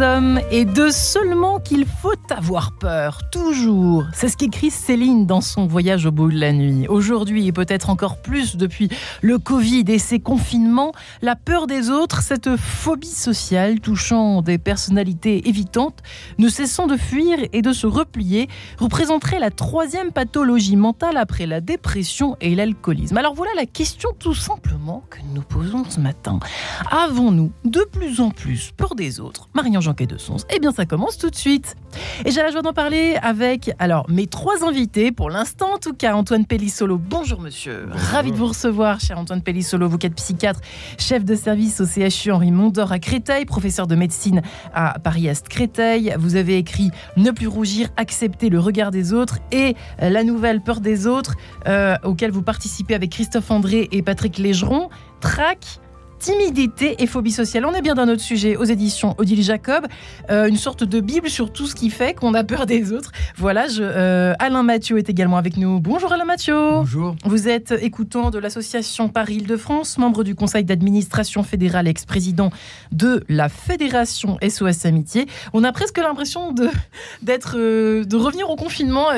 hommes et de seulement qu'il faut avoir peur, toujours. C'est ce qu'écrit Céline dans son voyage au bout de la nuit. Aujourd'hui et peut-être encore plus depuis le Covid et ses confinements, la peur des autres, cette phobie sociale touchant des personnalités évitantes, ne cessant de fuir et de se replier, représenterait la troisième pathologie mentale après la dépression et l'alcoolisme. Alors voilà la question tout simplement que nous posons ce matin. Avons-nous de plus en plus peur des autres? Marion Janquet de Sons. Eh bien, ça commence tout de suite. Et j'ai la joie d'en parler avec alors mes trois invités pour l'instant, en tout cas Antoine Pellissolo. Bonjour monsieur, ravi de vous recevoir, cher Antoine Pellissolo, vous qui êtes psychiatre, chef de service au CHU Henri Mondor à Créteil, professeur de médecine à Paris-Est Créteil. Vous avez écrit Ne plus rougir, accepter le regard des autres et la nouvelle Peur des autres, euh, auquel vous participez avec Christophe André et Patrick Légeron. Trac timidité et phobie sociale. On est bien d'un autre sujet aux éditions Odile Jacob, euh, une sorte de bible sur tout ce qui fait qu'on a peur des autres. Voilà, je, euh, Alain Mathieu est également avec nous. Bonjour Alain Mathieu. Bonjour. Vous êtes écoutant de l'association Paris-Île-de-France, membre du conseil d'administration fédérale, ex-président de la fédération SOS Amitié. On a presque l'impression de d'être euh, de revenir au confinement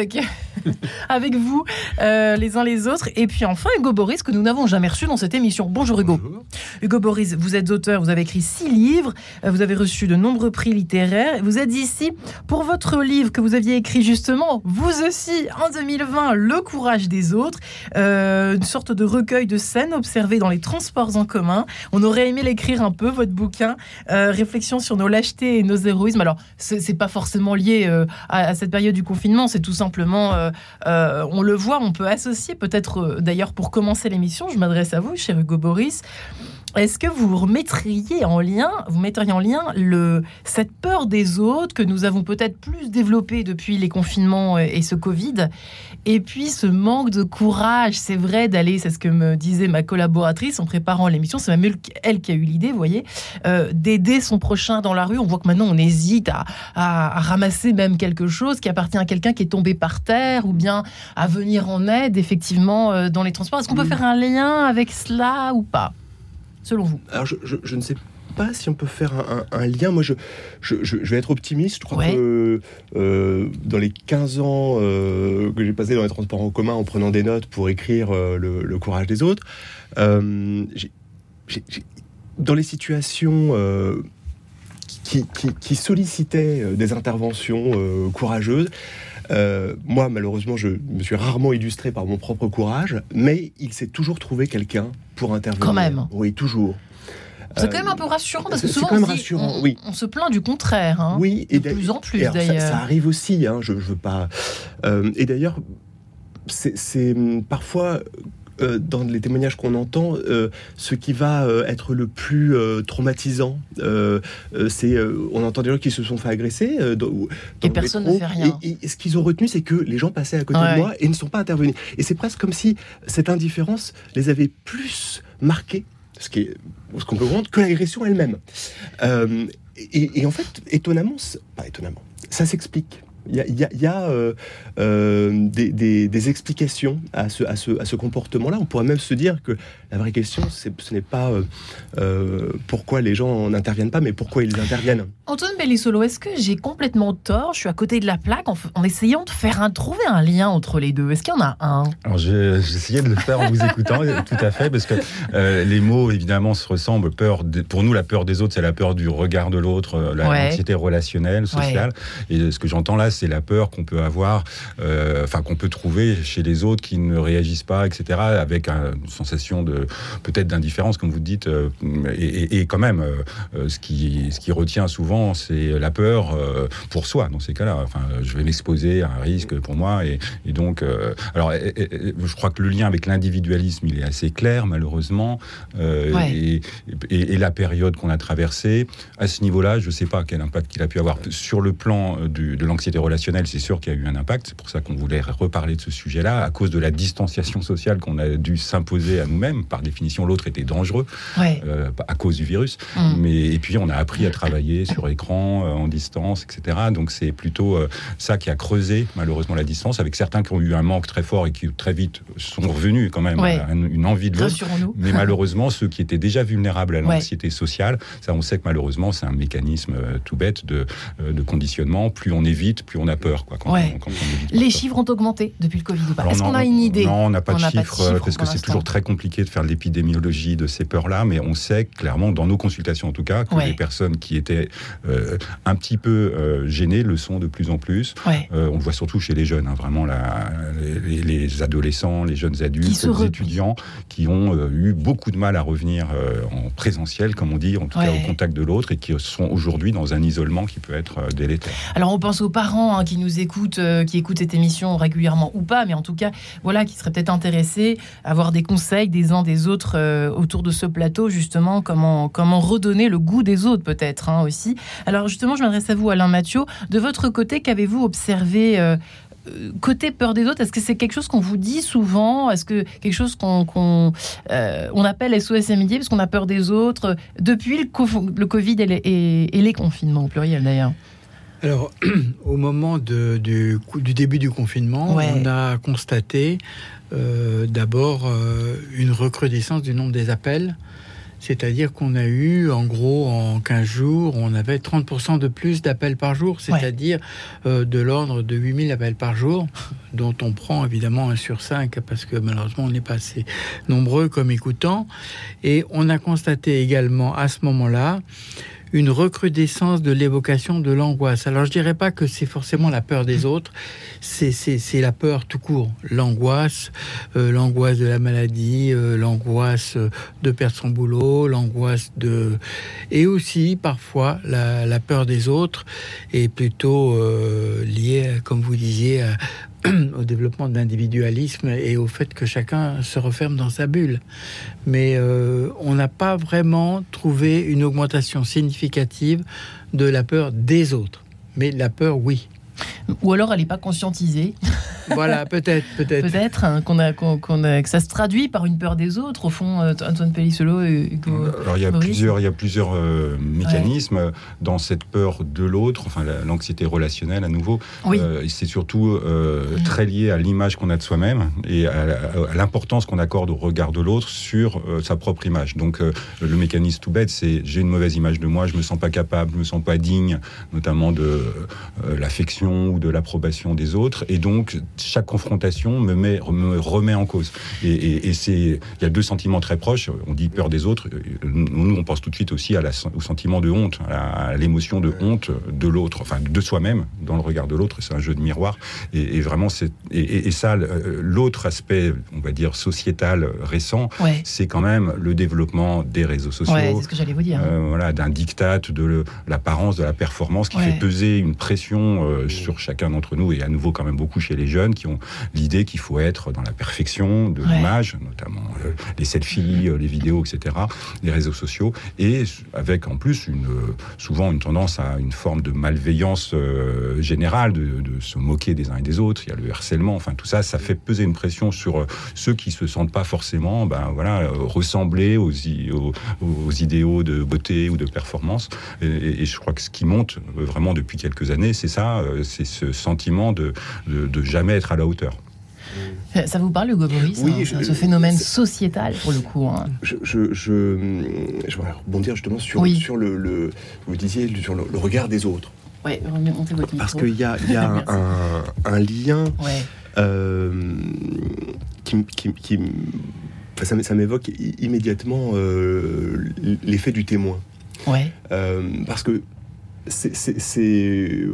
avec, vous les uns les autres. Et puis enfin Hugo Boris que nous n'avons jamais reçu dans cette émission. Bonjour Hugo. Bonjour. Hugo Boris, vous êtes auteur, vous avez écrit six livres, euh, vous avez reçu de nombreux prix littéraires. Vous êtes ici pour votre livre que vous aviez écrit justement, vous aussi, en 2020, Le courage des autres, euh, une sorte de recueil de scènes observées dans les transports en commun. On aurait aimé l'écrire un peu, votre bouquin, euh, réflexion sur nos lâchetés et nos héroïsmes. Alors, c'est pas forcément lié à, à, cette période du confinement, c'est tout simplement, on le voit, on peut associer peut-être, d'ailleurs, pour commencer l'émission, je m'adresse à vous, cher Hugo Boris. Est-ce que vous remettriez en lien, vous mettriez en lien le, cette peur des autres que nous avons peut-être plus développée depuis les confinements et ce Covid, et puis ce manque de courage, c'est vrai d'aller, c'est ce que me disait ma collaboratrice en préparant l'émission, c'est même elle qui a eu l'idée, vous voyez, euh, d'aider son prochain dans la rue. On voit que maintenant on hésite à, à, ramasser même quelque chose qui appartient à quelqu'un qui est tombé par terre, ou bien à venir en aide effectivement euh, dans les transports. Est-ce qu'on peut faire un lien avec cela ou pas selon vous? Alors, je, ne sais pas si on peut faire un, lien. Moi, je, je, vais être optimiste. Je crois que euh, dans les 15 ans euh, que j'ai passé dans les transports en commun en prenant des notes pour écrire euh, le, courage des autres, dans les situations qui, qui, sollicitaient des interventions courageuses, moi, malheureusement, je me suis rarement illustré par mon propre courage, mais il s'est toujours trouvé quelqu'un pour intervenir. Quand même. Oui, toujours. C'est quand même un peu rassurant parce que souvent on, rassurant, oui. on, se plaint du contraire. Hein, oui, et de plus en plus d'ailleurs. Ça, arrive aussi, hein, je, veux pas. Euh, et d'ailleurs, c'est hum, parfois euh, dans les témoignages qu'on entend, euh, ce qui va être le plus traumatisant, c'est on entend des gens qui se sont fait agresser et personne ne fait rien. Et, ce qu'ils ont retenu, c'est que les gens passaient à côté de moi et ne sont pas intervenus. Et c'est presque comme si cette indifférence les avait plus marqués ce qui ce qu'on peut comprendre que l'agression elle-même. Euh, et, en fait, étonnamment, pas étonnamment, ça s'explique. Il y a, euh, des, explications à ce, à ce, à ce comportement-là. On pourrait même se dire que la vraie question, ce n'est pas euh, pourquoi les gens n'interviennent pas, mais pourquoi ils interviennent. Antoine Bellissolo, est-ce que j'ai complètement tort? Je suis à côté de la plaque en, essayant de faire un, trouver un lien entre les deux. Est-ce qu'il y en a un? Alors j'ai essayé de le faire en vous écoutant, tout à fait, parce que les mots évidemment se ressemblent. Peur pour nous, la peur des autres, c'est la peur du regard de l'autre, la ouais. relationnelle, sociale. Et ce que j'entends là, c'est la peur qu'on peut avoir, euh, enfin qu'on peut trouver chez les autres qui ne réagissent pas, etc., avec une sensation de peut-être d'indifférence, comme vous dites, euh, et, quand même, euh, ce qui ce qui retient souvent, c'est la peur pour soi dans ces cas-là. Enfin, je vais m'exposer à un risque pour moi, et, donc, alors, je crois que le lien avec l'individualisme, il est assez clair, malheureusement, et, la période qu'on a traversée, à ce niveau-là, je ne sais pas quel impact il a pu avoir sur le plan de l'anxiété relationnel, c'est sûr qu'il y a eu un impact. C'est pour ça qu'on voulait reparler de ce sujet-là, à cause de la distanciation sociale qu'on a dû s'imposer à nous-mêmes. Par définition, l'autre était dangereux euh, à cause du virus. Mm. Mais, et puis, on a appris à travailler sur écran, euh, en distance, etc. Donc, c'est plutôt euh, ça qui a creusé, malheureusement, la distance, avec certains qui ont eu un manque très fort et qui, très vite, sont revenus quand même à une envie de l'autre. Mais malheureusement, ceux qui étaient déjà vulnérables à l'anxiété sociale, ça, on sait que malheureusement, c'est un mécanisme tout bête de, de conditionnement. Plus on évite, plus on a peur. Quoi, Les chiffres ont augmenté depuis le Covid ou pas Est-ce qu'on a une idée Non, on n'a pas, de chiffres, parce que c'est toujours très compliqué de faire l'épidémiologie de ces peurs-là, mais on sait clairement, dans nos consultations en tout cas, que les personnes qui étaient euh, un petit peu euh, gênées le sont de plus en plus. Euh, on le voit surtout chez les jeunes, hein, vraiment la, les, adolescents, les jeunes adultes, les étudiants qui ont eu beaucoup de mal à revenir en présentiel, comme on dit, en tout cas au contact de l'autre, et qui sont aujourd'hui dans un isolement qui peut être délétère. Alors on pense aux parents hein, qui nous écoutent, qui écoutent cette émission régulièrement ou pas, mais en tout cas, voilà, qui seraient peut-être intéressés à avoir des conseils des uns des autres autour de ce plateau, justement, comment, comment redonner le goût des autres, peut-être hein, aussi. Alors, justement, je m'adresse à vous, Alain Mathieu. De votre côté, qu'avez-vous observé euh, euh, côté peur des autres, est-ce que c'est quelque chose qu'on vous dit souvent? Est-ce que quelque chose qu'on euh, on appelle SOS amitié parce qu'on a peur des autres? Depuis le, le Covid et les, confinements au pluriel d'ailleurs alors, au moment du, du, début du confinement, on a constaté euh, d'abord euh, une recrudescence du nombre des appels. C'est-à-dire qu'on a eu, en gros, en 15 jours, on avait 30% de plus d'appels par jour, c'est-à-dire euh, de l'ordre de 8000 appels par jour, dont on prend évidemment un sur 5, parce que malheureusement, on n'est pas assez nombreux comme écoutants. Et on a constaté également à ce moment-là une recrudescence de l'évocation de l'angoisse. Alors je dirais pas que c'est forcément la peur des autres, c'est la peur tout court. L'angoisse, euh, l'angoisse de la maladie, euh, l'angoisse de perdre son boulot, l'angoisse de... Et aussi parfois la, peur des autres est plutôt euh, liée, comme vous disiez, à, au développement de l'individualisme et au fait que chacun se referme dans sa bulle. Mais euh, on n'a pas vraiment trouvé une augmentation significative de la peur des autres. Mais la peur, oui. Ou alors elle n'est pas conscientisée. Voilà, peut-être, peut-être. Peut-être hein, qu'on a, qu'on a, que ça se traduit par une peur des autres, au fond, euh, Antoine Pellissolo et Alors il y a plusieurs, il y a plusieurs euh, mécanismes dans cette peur de l'autre, enfin l'anxiété relationnelle à nouveau. Oui. Euh, c'est surtout très lié à l'image qu'on a de soi-même et à, l'importance qu'on accorde au regard de l'autre sur sa propre image. Donc le mécanisme tout bête, c'est j'ai une mauvaise image de moi, je me sens pas capable, je me sens pas digne, notamment de l'affection ou de l'approbation des autres, et donc chaque confrontation me, met, me remet en cause. Et, c'est, il y a deux sentiments très proches. On dit peur des autres. Nous, on pense tout de suite aussi à la, au sentiment de honte, à l'émotion de honte de l'autre, enfin de soi-même dans le regard de l'autre. C'est un jeu de miroir. Et, vraiment, c'est et, ça, l'autre aspect, on va dire sociétal récent, c'est quand même le développement des réseaux sociaux. c'est ce que j'allais vous dire. Euh, voilà, d'un diktat de l'apparence, de la performance qui fait peser une pression euh, sur chacun d'entre nous et à nouveau quand même beaucoup chez les jeunes qui ont l'idée qu'il faut être dans la perfection de l'image, notamment euh, les selfies, euh, les vidéos, etc., les réseaux sociaux, et avec en plus une, euh, souvent une tendance à une forme de malveillance générale, de, se moquer des uns et des autres. Il y a le harcèlement, enfin tout ça, ça fait peser une pression sur ceux qui se sentent pas forcément, ben voilà, ressembler aux, aux, idéaux de beauté ou de performance. Et, je crois que ce qui monte vraiment depuis quelques années, c'est ça, c'est ce sentiment de, de, de jamais être à la hauteur. Euh, ça vous parle, Hugo Boris Oui, hein, ce phénomène sociétal pour le coup. Hein. Je, je, je, voudrais rebondir justement sur, sur le, vous disiez sur le, regard des autres. Oui, remontez votre Parce qu'il y a, y a un, un, lien euh, qui, qui, qui ça, ça m'évoque immédiatement euh, l'effet du témoin. Ouais. parce que c'est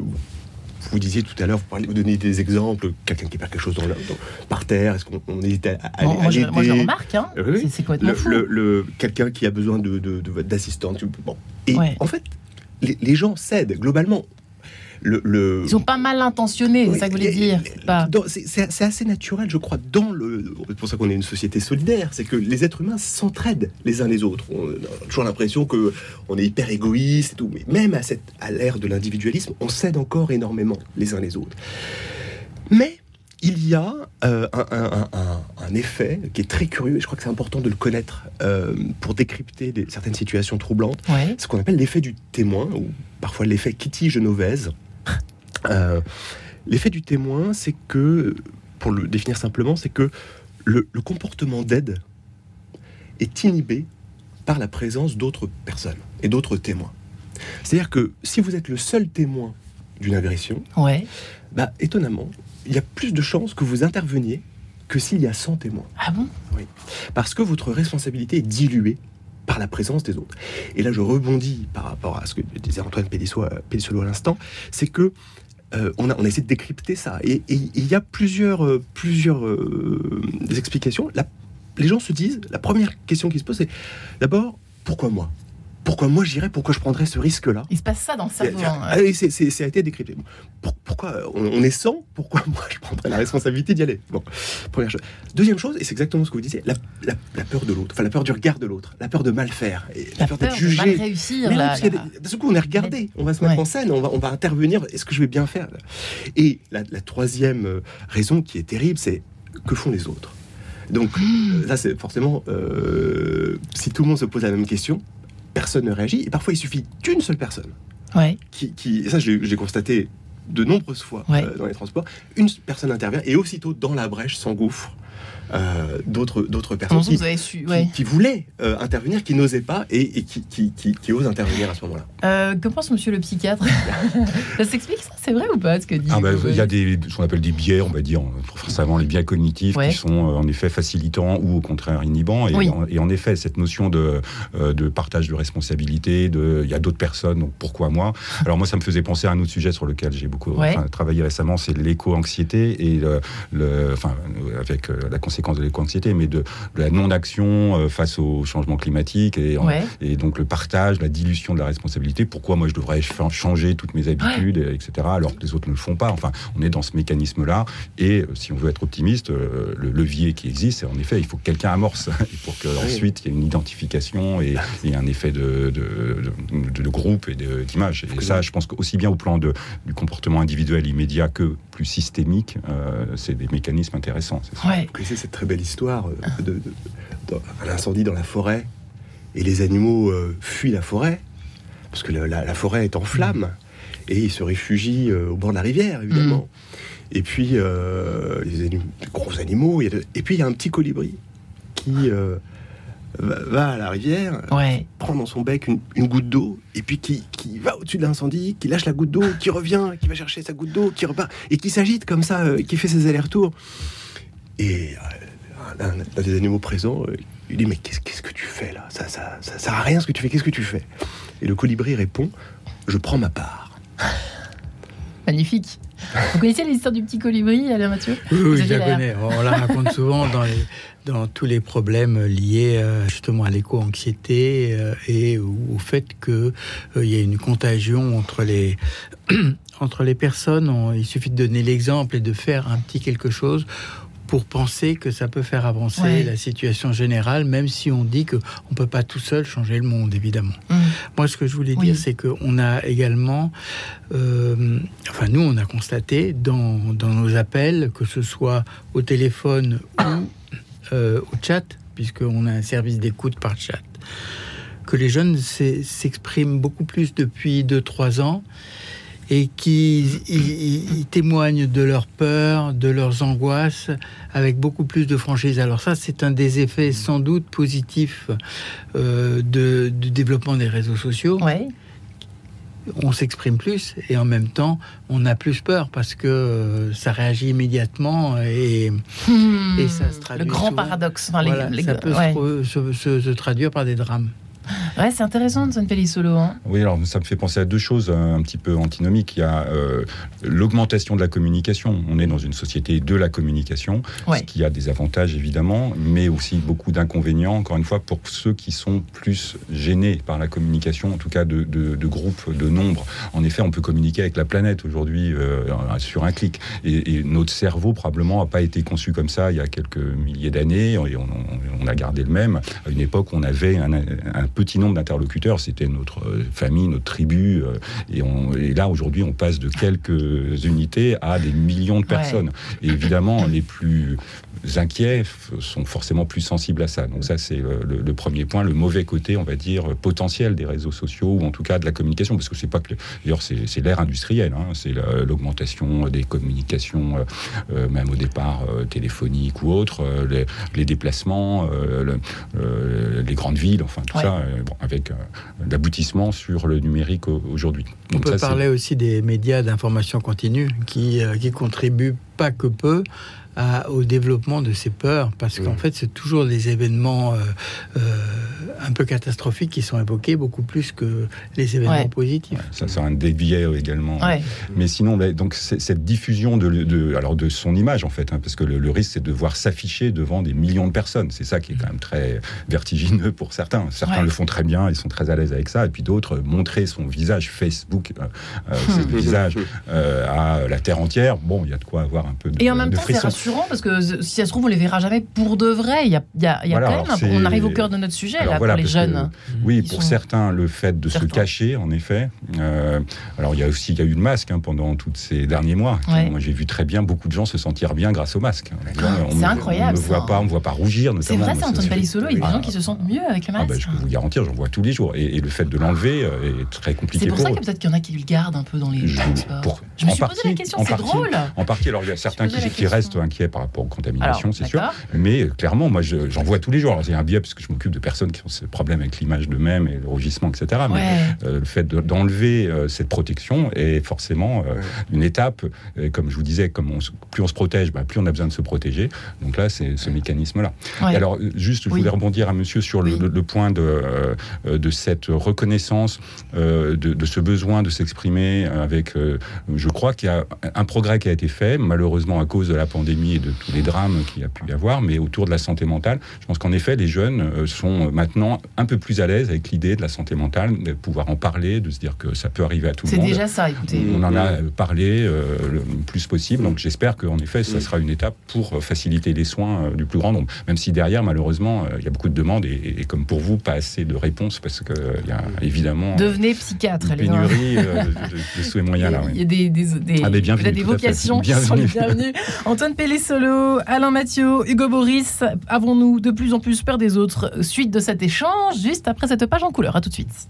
vous disiez tout à l'heure, vous, parlez, vous donnez des exemples, quelqu'un qui perd quelque chose dans par terre, est-ce qu'on hésite à, à, moi, je, moi, je remarque, hein. c'est complètement le, fou. Le, quelqu'un qui a besoin d'assistance. De, de, bon. Et en fait, les, gens cèdent globalement. Le, Ils sont pas mal intentionnés, c'est ça que vous voulez dire C'est assez naturel, je crois, dans le. C'est pour ça qu'on est une société solidaire, c'est que les êtres humains s'entraident les uns les autres. On a toujours l'impression que on est hyper égoïste et tout, mais même à, cette, à l'ère de l'individualisme, on s'aide encore énormément les uns les autres. Mais il y a euh, un, effet qui est très curieux, et je crois que c'est important de le connaître euh, pour décrypter certaines situations troublantes. Ce qu'on appelle l'effet du témoin, ou parfois l'effet Kitty Genovese. Euh, l'effet du témoin, c'est que, pour le définir simplement, c'est que le, le comportement d'aide est inhibé par la présence d'autres personnes et d'autres témoins. C'est-à-dire que si vous êtes le seul témoin d'une agression, ouais. bah, étonnamment, il y a plus de chances que vous interveniez que s'il y a 100 témoins. Ah bon? Oui. Parce que votre responsabilité est diluée par la présence des autres. Et là, je rebondis par rapport à ce que disait Antoine Pédissolo à l'instant, c'est que euh, on, a, essayé de décrypter ça. Et, il y a plusieurs, euh, euh, explications. les gens se disent, la première question qui se pose, c'est d'abord, pourquoi moi? Pourquoi moi j'irais, pourquoi je prendrais ce risque-là Il se passe ça dans le cerveau. Hein. Ah ça a été décrypté. pourquoi on, est 100 Pourquoi moi je prendrais la responsabilité d'y aller? Bon, première chose. Deuxième chose, et c'est exactement ce que vous disiez, la, peur de l'autre, enfin la peur du regard de l'autre, la peur de mal faire, la, peur d'être jugé. De mal réussir. Mais là, d'un coup, on est regardé, on va se mettre en scène, on va, on va intervenir. Est-ce que je vais bien faire? Et la, troisième euh, raison qui est terrible, c'est que font les autres? Donc, ça, euh, c'est forcément, euh, si tout le monde se pose la même question, personne ne réagit. Et parfois, il suffit qu'une seule personne. Ouais. Qui, qui, ça, j'ai constaté de nombreuses fois euh, dans les transports. Une personne intervient et aussitôt, dans la brèche, s'engouffre euh, d'autres d'autres personnes qui, qui, voulaient euh, intervenir, qui n'osaient pas et, qui, qui, osent intervenir à ce moment-là. Euh, que pense Monsieur le psychiatre? Ça s'explique ça? C'est vrai ou pas ce que dit ah ben, Il y a des, ce qu'on appelle des biais, on va dire, forcément les biais cognitifs qui sont en effet facilitants ou au contraire inhibants. Et, en, et en, effet, cette notion de, de partage de responsabilité, de, il y a d'autres personnes, donc pourquoi moi? Alors moi, ça me faisait penser à un autre sujet sur lequel j'ai beaucoup travaillé récemment, c'est l'éco-anxiété et le, le, enfin, avec la conséquence de l'éco-anxiété, mais de, la non-action euh, face au changement climatique et, et, donc le partage, la dilution de la responsabilité. Pourquoi moi je devrais changer toutes mes habitudes, etc., alors que les autres ne le font pas? Enfin, on est dans ce mécanisme-là. Et euh, si on veut être optimiste, euh, le levier qui existe, c'est en effet, il faut que quelqu'un amorce pour qu'ensuite il y ait une identification et, et un effet de, de, de, groupe et d'image. Et ça, je pense qu'aussi bien au plan du comportement individuel immédiat que plus systémique, c'est des mécanismes intéressants. Ouais cette très belle histoire euh, de, incendie dans la forêt et les animaux euh, fuient la forêt parce que la, forêt est en flammes et ils se réfugient euh, au bord de la rivière évidemment. Mm. Et puis les gros animaux et puis il y a un petit colibri qui va, à la rivière, prend dans son bec une, goutte d'eau, et puis qui, qui va au-dessus de l'incendie, qui lâche la goutte d'eau, qui revient, qui va chercher sa goutte d'eau, qui repart, et qui s'agite comme ça, qui fait ses allers-retours. Et euh, un, des animaux présents, euh, il dit Mais qu'est-ce que tu fais là? Ça, ça, ça, sert à rien ce que tu fais, qu'est-ce que tu fais? Et le colibri répond Je prends ma part. Magnifique. Vous connaissez l'histoire du petit colibri, Alain Mathieu Oui, je la connais. On la raconte souvent dans, dans, tous les problèmes liés euh, justement à l'éco-anxiété et au fait qu'il il y a une contagion entre les, entre les personnes. il suffit de donner l'exemple et de faire un petit quelque chose pour penser que ça peut faire avancer la situation générale, même si on dit qu'on ne peut pas tout seul changer le monde, évidemment. Mm. Moi, ce que je voulais dire, c'est qu'on a également, euh, enfin nous, on a constaté dans, dans, nos appels, que ce soit au téléphone ou euh, au chat, puisqu'on a un service d'écoute par chat, que les jeunes s'expriment beaucoup plus depuis 2-3 ans et qui témoignent de leur peur, de leurs angoisses avec beaucoup plus de franchise. Alors ça, c'est un des effets sans doute positifs euh, de, du développement des réseaux sociaux. Ouais. On s'exprime plus et en même temps, on a plus peur parce que euh, ça réagit immédiatement et, hmm. et ça se traduit. Le grand paradoxe. ça peut se, se traduire par des drames. Ouais, c'est intéressant, Antoine Pellissolo. Hein. oui, alors ça me fait penser à deux choses un petit peu antinomiques. Il y a l'augmentation de la communication. On est dans une société de la communication, ce qui a des avantages évidemment, mais aussi beaucoup d'inconvénients, encore une fois, pour ceux qui sont plus gênés par la communication, en tout cas de, de, groupes, de nombre. En effet, on peut communiquer avec la planète aujourd'hui euh, sur un clic. Et, notre cerveau, probablement, n'a pas été conçu comme ça il y a quelques milliers d'années, et on, a gardé le même. À une époque, on avait un, petit nombre d'interlocuteurs, c'était notre euh, famille, notre tribu, euh, et, on, et là, aujourd'hui, on passe de quelques unités à des millions de personnes. Et évidemment, les plus inquiets sont forcément plus sensibles à ça. Donc ça, c'est le, premier point, le mauvais côté, on va dire, potentiel des réseaux sociaux, ou en tout cas de la communication, parce que c'est pas que... D'ailleurs, c'est l'ère industrielle, hein. c'est l'augmentation des communications, euh, euh, même au départ euh, téléphoniques ou autres, les, déplacements, les grandes villes, enfin tout ça, avec l'aboutissement sur le numérique aujourd'hui. On peut parler aussi des médias d'information continue qui, qui contribuent pas que peu au développement de ces peurs, parce qu'en fait, c'est toujours des événements euh, euh, un peu catastrophiques qui sont évoqués, beaucoup plus que les événements positifs. ça sert un dévier également. Mais sinon, bah, donc cette diffusion de, alors de son image, en fait, hein, parce que le, risque, c'est de voir s'afficher devant des millions de personnes. C'est ça qui est quand même très vertigineux pour certains. Certains le font très bien, ils sont très à l'aise avec ça, et puis d'autres, montrer son visage, Facebook, euh, visage à la terre entière, bon, il y a de quoi avoir un peu de, et en même temps, parce que si ça se trouve, on les verra jamais pour de vrai. Il y a, y a, y a quand même, on arrive au cœur de notre sujet là, pour les jeunes. oui, pour certains, le fait de se cacher, en effet. Euh, alors il y a aussi il y a eu le masque hein, pendant tous ces derniers mois. Moi j'ai vu très bien beaucoup de gens se sentir bien grâce au masque. c'est incroyable. On ne voit pas, on voit pas rougir. C'est vrai, ça, Antoine Palissolo. Il y a des gens qui se sentent mieux avec le ah, bah, masque. je peux vous garantir, j'en vois tous les jours. Et, le fait de l'enlever euh, est très compliqué. C'est pour, ça que peut-être qu'il y en a qui le gardent un peu dans les. Je, je me suis posé la question. C'est drôle. En partie, alors il y a certains qui restent par rapport contamination, c'est sûr. Mais euh, clairement, moi, j'en vois tous les jours. J'ai un biais parce que je m'occupe de personnes qui ont ce problème avec l'image d'eux-mêmes et le rugissement, etc. Mais euh, le fait d'enlever euh, cette protection est forcément une étape. comme je vous disais, comme plus on se protège, bah, plus on a besoin de se protéger. Donc là, c'est ce mécanisme-là. alors, juste, je voulais rebondir à monsieur sur le, point de, de cette reconnaissance, de, de, ce besoin de s'exprimer avec. je crois qu'il y a un progrès qui a été fait, malheureusement à cause de la pandémie et de tous les drames qu'il y a pu y avoir, mais autour de la santé mentale, je pense qu'en effet, les jeunes euh, sont maintenant un peu plus à l'aise avec l'idée de la santé mentale, de pouvoir en parler, de se dire que ça peut arriver à tout le monde. C'est déjà ça, écoutez. On en a parlé euh, le plus possible, donc j'espère qu'en effet, ça sera une étape pour faciliter les soins euh, du plus grand nombre, même si derrière, malheureusement, il y a beaucoup de demandes et, comme pour vous, pas assez de réponses parce qu'il y a évidemment. Devenez psychiatre, une pénurie de, souhaits moyens là. Il y a des, des, des, ah, des vocations qui sont les bienvenues. Antoine Pellé-Solo, Alain Mathieu, Hugo Boris, avons-nous de plus en plus peur des autres Suite de cet échange, juste après cette page en couleur? À tout de suite.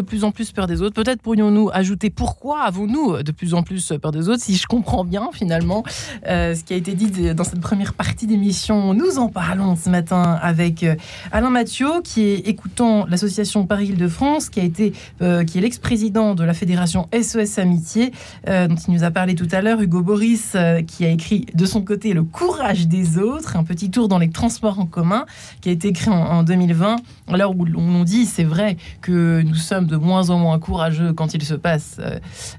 De plus en plus peur des autres. Peut-être pourrions-nous ajouter pourquoi avons-nous de plus en plus peur des autres Si je comprends bien finalement euh, ce qui a été dit dans cette première partie d'émission, nous en parlons ce matin avec euh, Alain Mathieu, qui est écoutant l'association Paris-Île-de-France, qui a été, euh, qui est l'ex-président de la fédération SOS Amitié, dont il nous a parlé tout à l'heure. Hugo Boris, qui a écrit de son côté Le courage des autres, un petit tour dans les transports en commun, qui a été écrit en, 2020. Alors où on dit, c'est vrai que nous sommes de moins en moins courageux quand il se passe,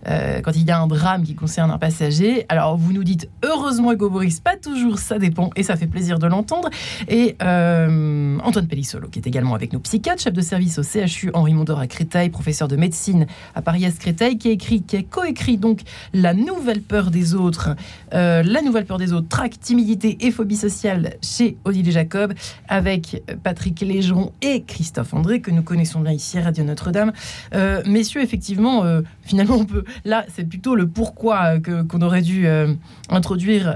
quand il y a un drame qui concerne un passager. Alors vous nous dites heureusement Hugo Boris, pas toujours, ça dépend et ça fait plaisir de l'entendre. Et euh, Antoine Pellissolo, qui est également avec nous, psychiatre, chef de service au CHU Henri Mondor à Créteil, professeur de médecine à Paris-Est Créteil, qui a écrit, a coécrit donc La nouvelle peur des autres, euh, La nouvelle peur des autres, trac, timidité et phobie sociale chez Odile Jacob, avec Patrick Légeron et Christophe André, que nous connaissons bien ici à Radio Notre-Dame. Euh, messieurs, effectivement, finalement, on peut. Là, c'est plutôt le pourquoi que, qu'on aurait dû introduire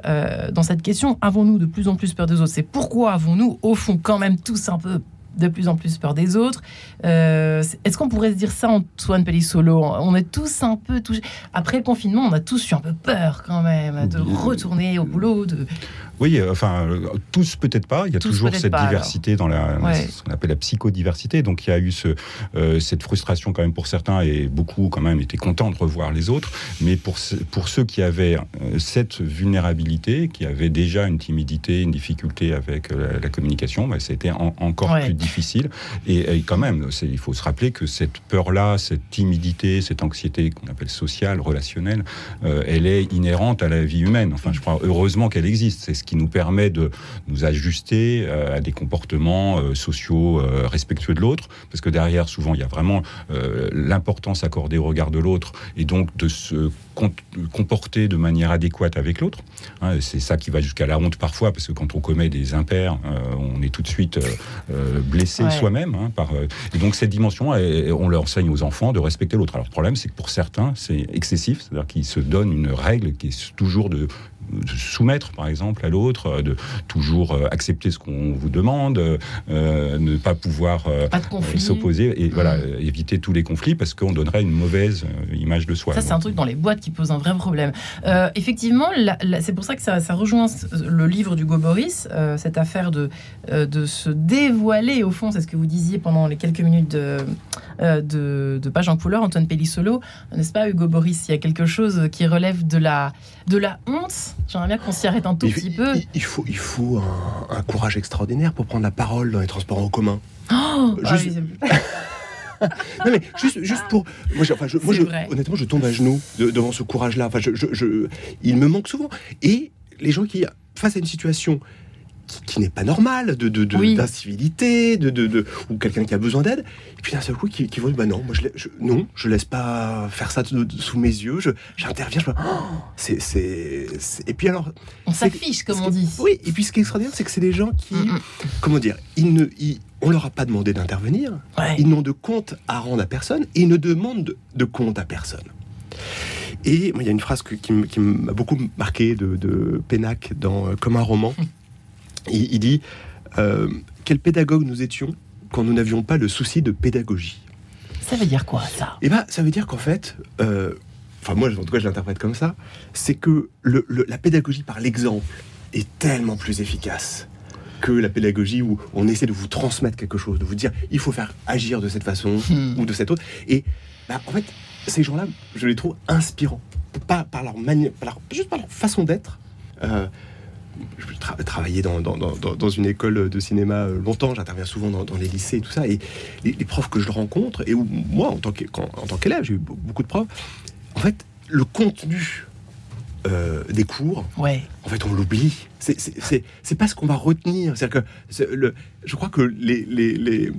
dans cette question. Avons-nous de plus en plus peur des autres? C'est pourquoi avons-nous, au fond, quand même tous un peu de plus en plus peur des autres? Euh, est-ce qu'on pourrait se dire ça, Antoine Pellissolo On est tous un peu touchés. Après le confinement, on a tous eu un peu peur quand même de retourner au boulot. De... Oui, euh, enfin, euh, tous peut-être pas. Il y a toujours cette diversité dans la, ce qu'on appelle la psychodiversité. Donc il y a eu ce, euh, cette frustration quand même pour certains et beaucoup quand même étaient contents de revoir les autres. Mais pour, pour ceux qui avaient cette vulnérabilité, qui avaient déjà une timidité, une difficulté avec la, communication, bah, c'était encore plus difficile. Et, quand même, il faut se rappeler que cette peur-là, cette timidité, cette anxiété qu'on appelle sociale, relationnelle, elle est inhérente à la vie humaine. Enfin, je crois heureusement qu'elle existe. C'est qui nous permet de nous ajuster euh, à des comportements euh, sociaux euh, respectueux de l'autre, parce que derrière, souvent, il y a vraiment l'importance accordée au regard de l'autre, et donc de se comporter de manière adéquate avec l'autre. Hein, c'est ça qui va jusqu'à la honte parfois, parce que quand on commet des impairs, on est tout de suite blessé soi-même. Hein, par, et donc cette dimension, on leur enseigne aux enfants de respecter l'autre. Alors le problème, c'est que pour certains, c'est excessif, c'est-à-dire qu'ils se donnent une règle qui est toujours de soumettre, par exemple, à l'autre, euh, de toujours euh, accepter ce qu'on vous demande, euh, ne pas pouvoir s'opposer et voilà, mmh. éviter tous les conflits parce qu'on donnerait une mauvaise image de soi. Ça, c'est un truc dans les boîtes qui pose un vrai problème. effectivement, c'est pour ça que ça, rejoint le livre du Boris, cette affaire de, de se dévoiler, au fond, c'est ce que vous disiez pendant les quelques minutes de, de, de Page en couleur, Antoine Pellissolo, n'est-ce pas, Hugo Boris Il y a quelque chose qui relève de la, de la honte J'aimerais bien qu'on s'y arrête un tout petit peu. Il, faut, il faut un, courage extraordinaire pour prendre la parole dans les transports en commun. Oh, ah non mais juste, juste pour moi, enfin, je, honnêtement je tombe à genoux devant ce courage là enfin je, il me manque souvent et les gens qui face à une situation qui, n'est pas normal, de, d'incivilité, de, de, ou quelqu'un qui a besoin d'aide, et puis d'un seul coup qui, qui vont dire bah non, moi je, je, non, je laisse pas faire ça sous mes yeux, j'interviens, je, c'est, c'est, et puis alors on s'affiche comme on dit. Oui, et puis ce qui est extraordinaire, c'est que c'est des gens qui, comment dire, ils ne, ils, on leur a pas demandé d'intervenir, ils n'ont de compte à rendre à personne et ils ne demandent de, compte à personne. Et il y a une phrase qui, m'a beaucoup marqué de, de Pénac dans euh, Comme un roman. Il, dit euh, Quel pédagogue nous étions quand nous n'avions pas le souci de pédagogie? Ça veut dire quoi ça? Eh ben, ça veut dire qu'en fait, euh, enfin moi en tout cas je l'interprète comme ça, c'est que la pédagogie par l'exemple est tellement plus efficace que la pédagogie où on essaie de vous transmettre quelque chose, de vous dire il faut faire agir de cette façon hmm. ou de cette autre. Et bah, en fait, ces gens-là, je les trouve inspirants, pas par leur manière, juste par leur façon d'être. Euh, je travaillais dans, dans, dans, une école de cinéma euh, longtemps, j'interviens souvent dans, les lycées et tout ça, et les, profs que je rencontre, et où, moi, en tant qu'élève, j'ai eu beaucoup de profs, en fait, le contenu euh, des cours, ouais. en fait, on l'oublie. C'est pas ce qu'on va retenir. C'est-à-dire que le, je crois que les, les, les,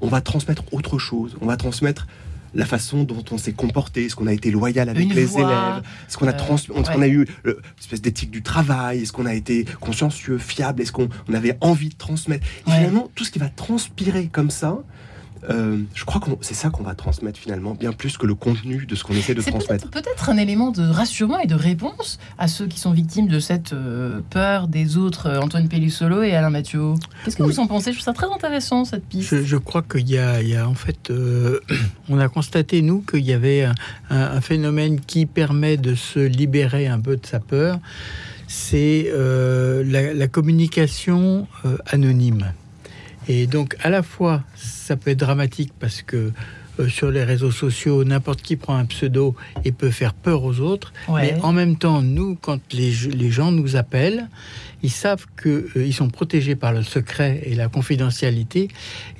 on va transmettre autre chose. On va transmettre la façon dont on s'est comporté, est-ce qu'on a été loyal avec les élèves, est-ce qu'on a, euh, a eu une espèce d'éthique du travail, est-ce qu'on a été consciencieux, fiable, est-ce qu'on avait envie de transmettre. finalement, tout ce qui va transpirer comme ça, euh, je crois que c'est ça qu'on va transmettre finalement, bien plus que le contenu de ce qu'on essaie de transmettre. Peut-être un élément de rassurement et de réponse à ceux qui sont victimes de cette euh, peur des autres, euh, Antoine Pellussolo et Alain Mathieu. Qu'est-ce que vous en pensez? Je trouve ça très intéressant cette piste. Je, crois qu'il y, a, en fait, on a constaté nous qu'il y avait un, phénomène qui permet de se libérer un peu de sa peur. C'est la, communication anonyme. Et donc, à la fois, ça peut être dramatique parce que euh, sur les réseaux sociaux, n'importe qui prend un pseudo et peut faire peur aux autres. Mais en même temps, nous, quand les, les gens nous appellent, ils savent qu'ils euh, sont protégés par le secret et la confidentialité,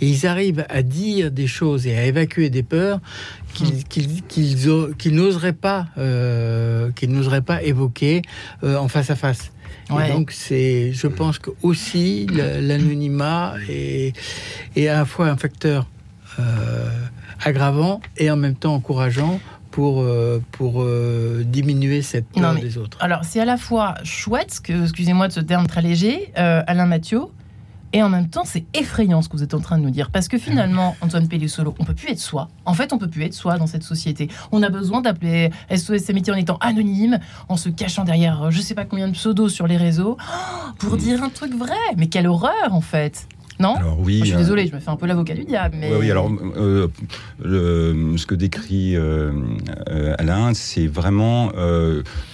et ils arrivent à dire des choses et à évacuer des peurs qu'ils qu'ils n'oseraient pas, euh, qu'ils n'oseraient pas évoquer en face à face donc, c'est, je pense que aussi l'anonymat est, est, à la fois un facteur euh, aggravant et en même temps encourageant pour, euh, pour euh, diminuer cette peur des autres. Alors, c'est à la fois chouette, excusez-moi de ce terme très léger, Alain Mathieu, et en même temps, c'est effrayant ce que vous êtes en train de nous dire. Parce que finalement, Antoine Pellissolo, on peut plus être soi. En fait, on peut plus être soi dans cette société. On a besoin d'appeler SOS Amitié en étant anonyme, en se cachant derrière euh, je sais pas combien de pseudos sur les réseaux, pour dire un truc vrai. Mais quelle horreur, en fait non alors, oui, Je suis euh, désolé, je me fais un peu l'avocat du diable. Mais... Oui, alors euh, ce que décrit Alain, c'est vraiment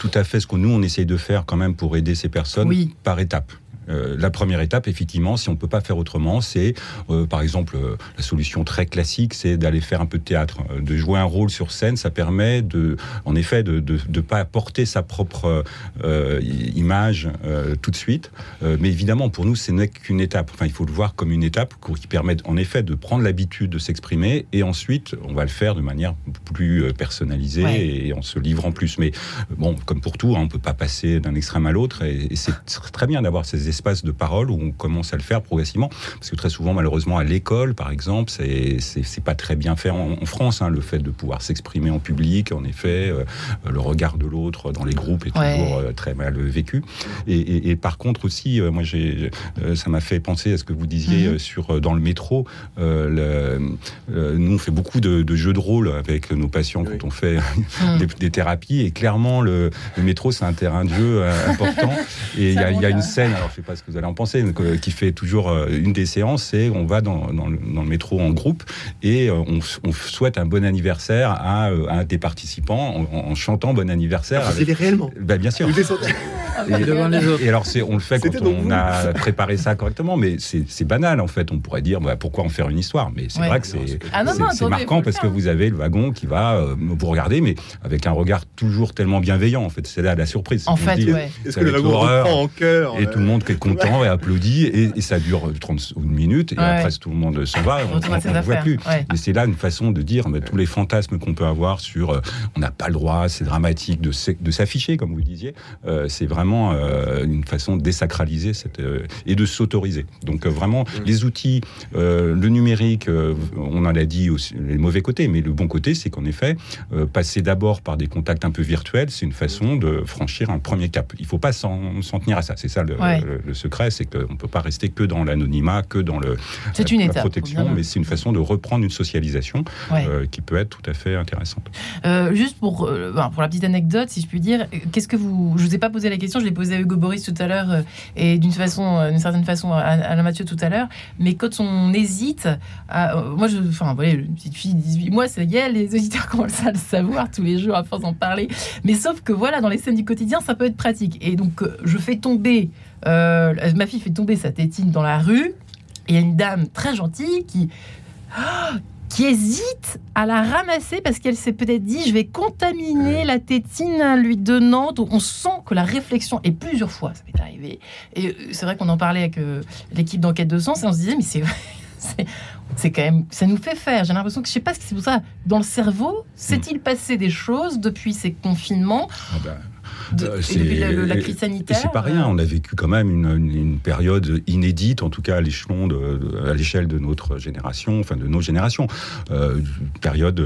tout à fait ce que nous, on essaye de faire quand même pour aider ces personnes par étapes. Euh, la première étape, effectivement, si on ne peut pas faire autrement, c'est, euh, par exemple, euh, la solution très classique, c'est d'aller faire un peu de théâtre, de jouer un rôle sur scène. Ça permet, de, en effet, de ne pas apporter sa propre image tout de suite. mais évidemment, pour nous, ce n'est qu'une étape. Enfin, il faut le voir comme une étape qui permet, en effet, de prendre l'habitude de s'exprimer. Et ensuite, on va le faire de manière plus personnalisée et en se livrant plus. Mais bon, comme pour tout, hein, on ne peut pas passer d'un extrême à l'autre. Et, et c'est très bien d'avoir ces espace de parole où on commence à le faire progressivement. Parce que très souvent, malheureusement, à l'école, par exemple, c'est pas très bien fait en, France, hein, le fait de pouvoir s'exprimer en public. En effet, euh, le regard de l'autre dans les groupes est toujours euh, très mal vécu. Et, par contre aussi, euh, moi, j'ai, ça m'a fait penser à ce que vous disiez mhm. sur dans le métro. Le, nous, on fait beaucoup de, jeux de rôle avec nos patients quand on fait des, thérapies. Et clairement, le, métro, c'est un terrain de jeu important. Et il y, a une scène, alors sais pas ce que vous allez en penser, qui fait toujours euh, une des séances, c'est on va dans, le, métro en groupe et euh, on, souhaite un bon anniversaire à, euh, un des participants en, chantant bon anniversaire. Ah, avec... réellement bah, Bien sûr. Et, devant les autres. et alors, on le fait quand on a préparé ça correctement, mais c'est banal en fait. On pourrait dire bah, pourquoi en faire une histoire, mais c'est vrai que c'est ah marquant parce que vous avez le wagon qui va vous regarder, mais avec un regard toujours tellement bienveillant. En fait, c'est là la surprise. En fait, Est-ce que le wagon en cœur Et tout le monde est content et applaudit, et, ça dure 30 minutes, et après tout le monde s'en va, on ne voit plus. Et c'est là une façon de dire mais, tous les fantasmes qu'on peut avoir sur euh, on n'a pas le droit, c'est dramatique de, de s'afficher, comme vous disiez, euh, c'est vraiment euh, une façon de désacraliser cette, et de s'autoriser. Donc vraiment, mm. les outils, le numérique, on en a dit aussi les mauvais côtés, mais le bon côté, c'est qu'en effet, passer d'abord par des contacts un peu virtuels, c'est une façon de franchir un premier cap. Il ne faut pas s'en tenir à ça. C'est ça le, le secret, c'est qu'on ne peut pas rester que dans l'anonymat, que dans le, la, protection, mais c'est une façon de reprendre une socialisation euh, qui peut être tout à fait intéressante. Euh, juste pour, euh, pour la petite anecdote, si je puis dire, qu'est-ce que vous... Je ne vous ai pas posé la question, je l'ai posée à Hugo Boris tout à l'heure et d'une façon, d'une certaine façon à Alain Mathieu tout à l'heure, mais quand on hésite, moi, je, enfin, voilà, une petite fille de 18 mois, ça y est, les auditeurs commencent à le savoir tous les jours à force d'en parler, mais sauf que voilà, dans les scènes du quotidien, ça peut être pratique. Et donc, je fais tomber euh, ma fille fait tomber sa tétine dans la rue. Il y a une dame très gentille qui, qui hésite à la ramasser parce qu'elle s'est peut-être dit je vais contaminer la tétine lui donnant. Donc on sent que la réflexion, et plusieurs fois ça m'est arrivé, et euh, c'est vrai qu'on en parlait avec euh, l'équipe d'enquête de sens et on se disait mais c'est. c'est quand même, ça nous fait faire. J'ai l'impression que je sais pas ce que c'est pour ça. Dans le cerveau, s'est-il passé des choses depuis ces confinements? Ah ben, depuis la, crise sanitaire. C'est pas rien. On a vécu quand même une, période inédite, en tout cas à l'échelon, à l'échelle de notre génération, enfin de nos générations. une période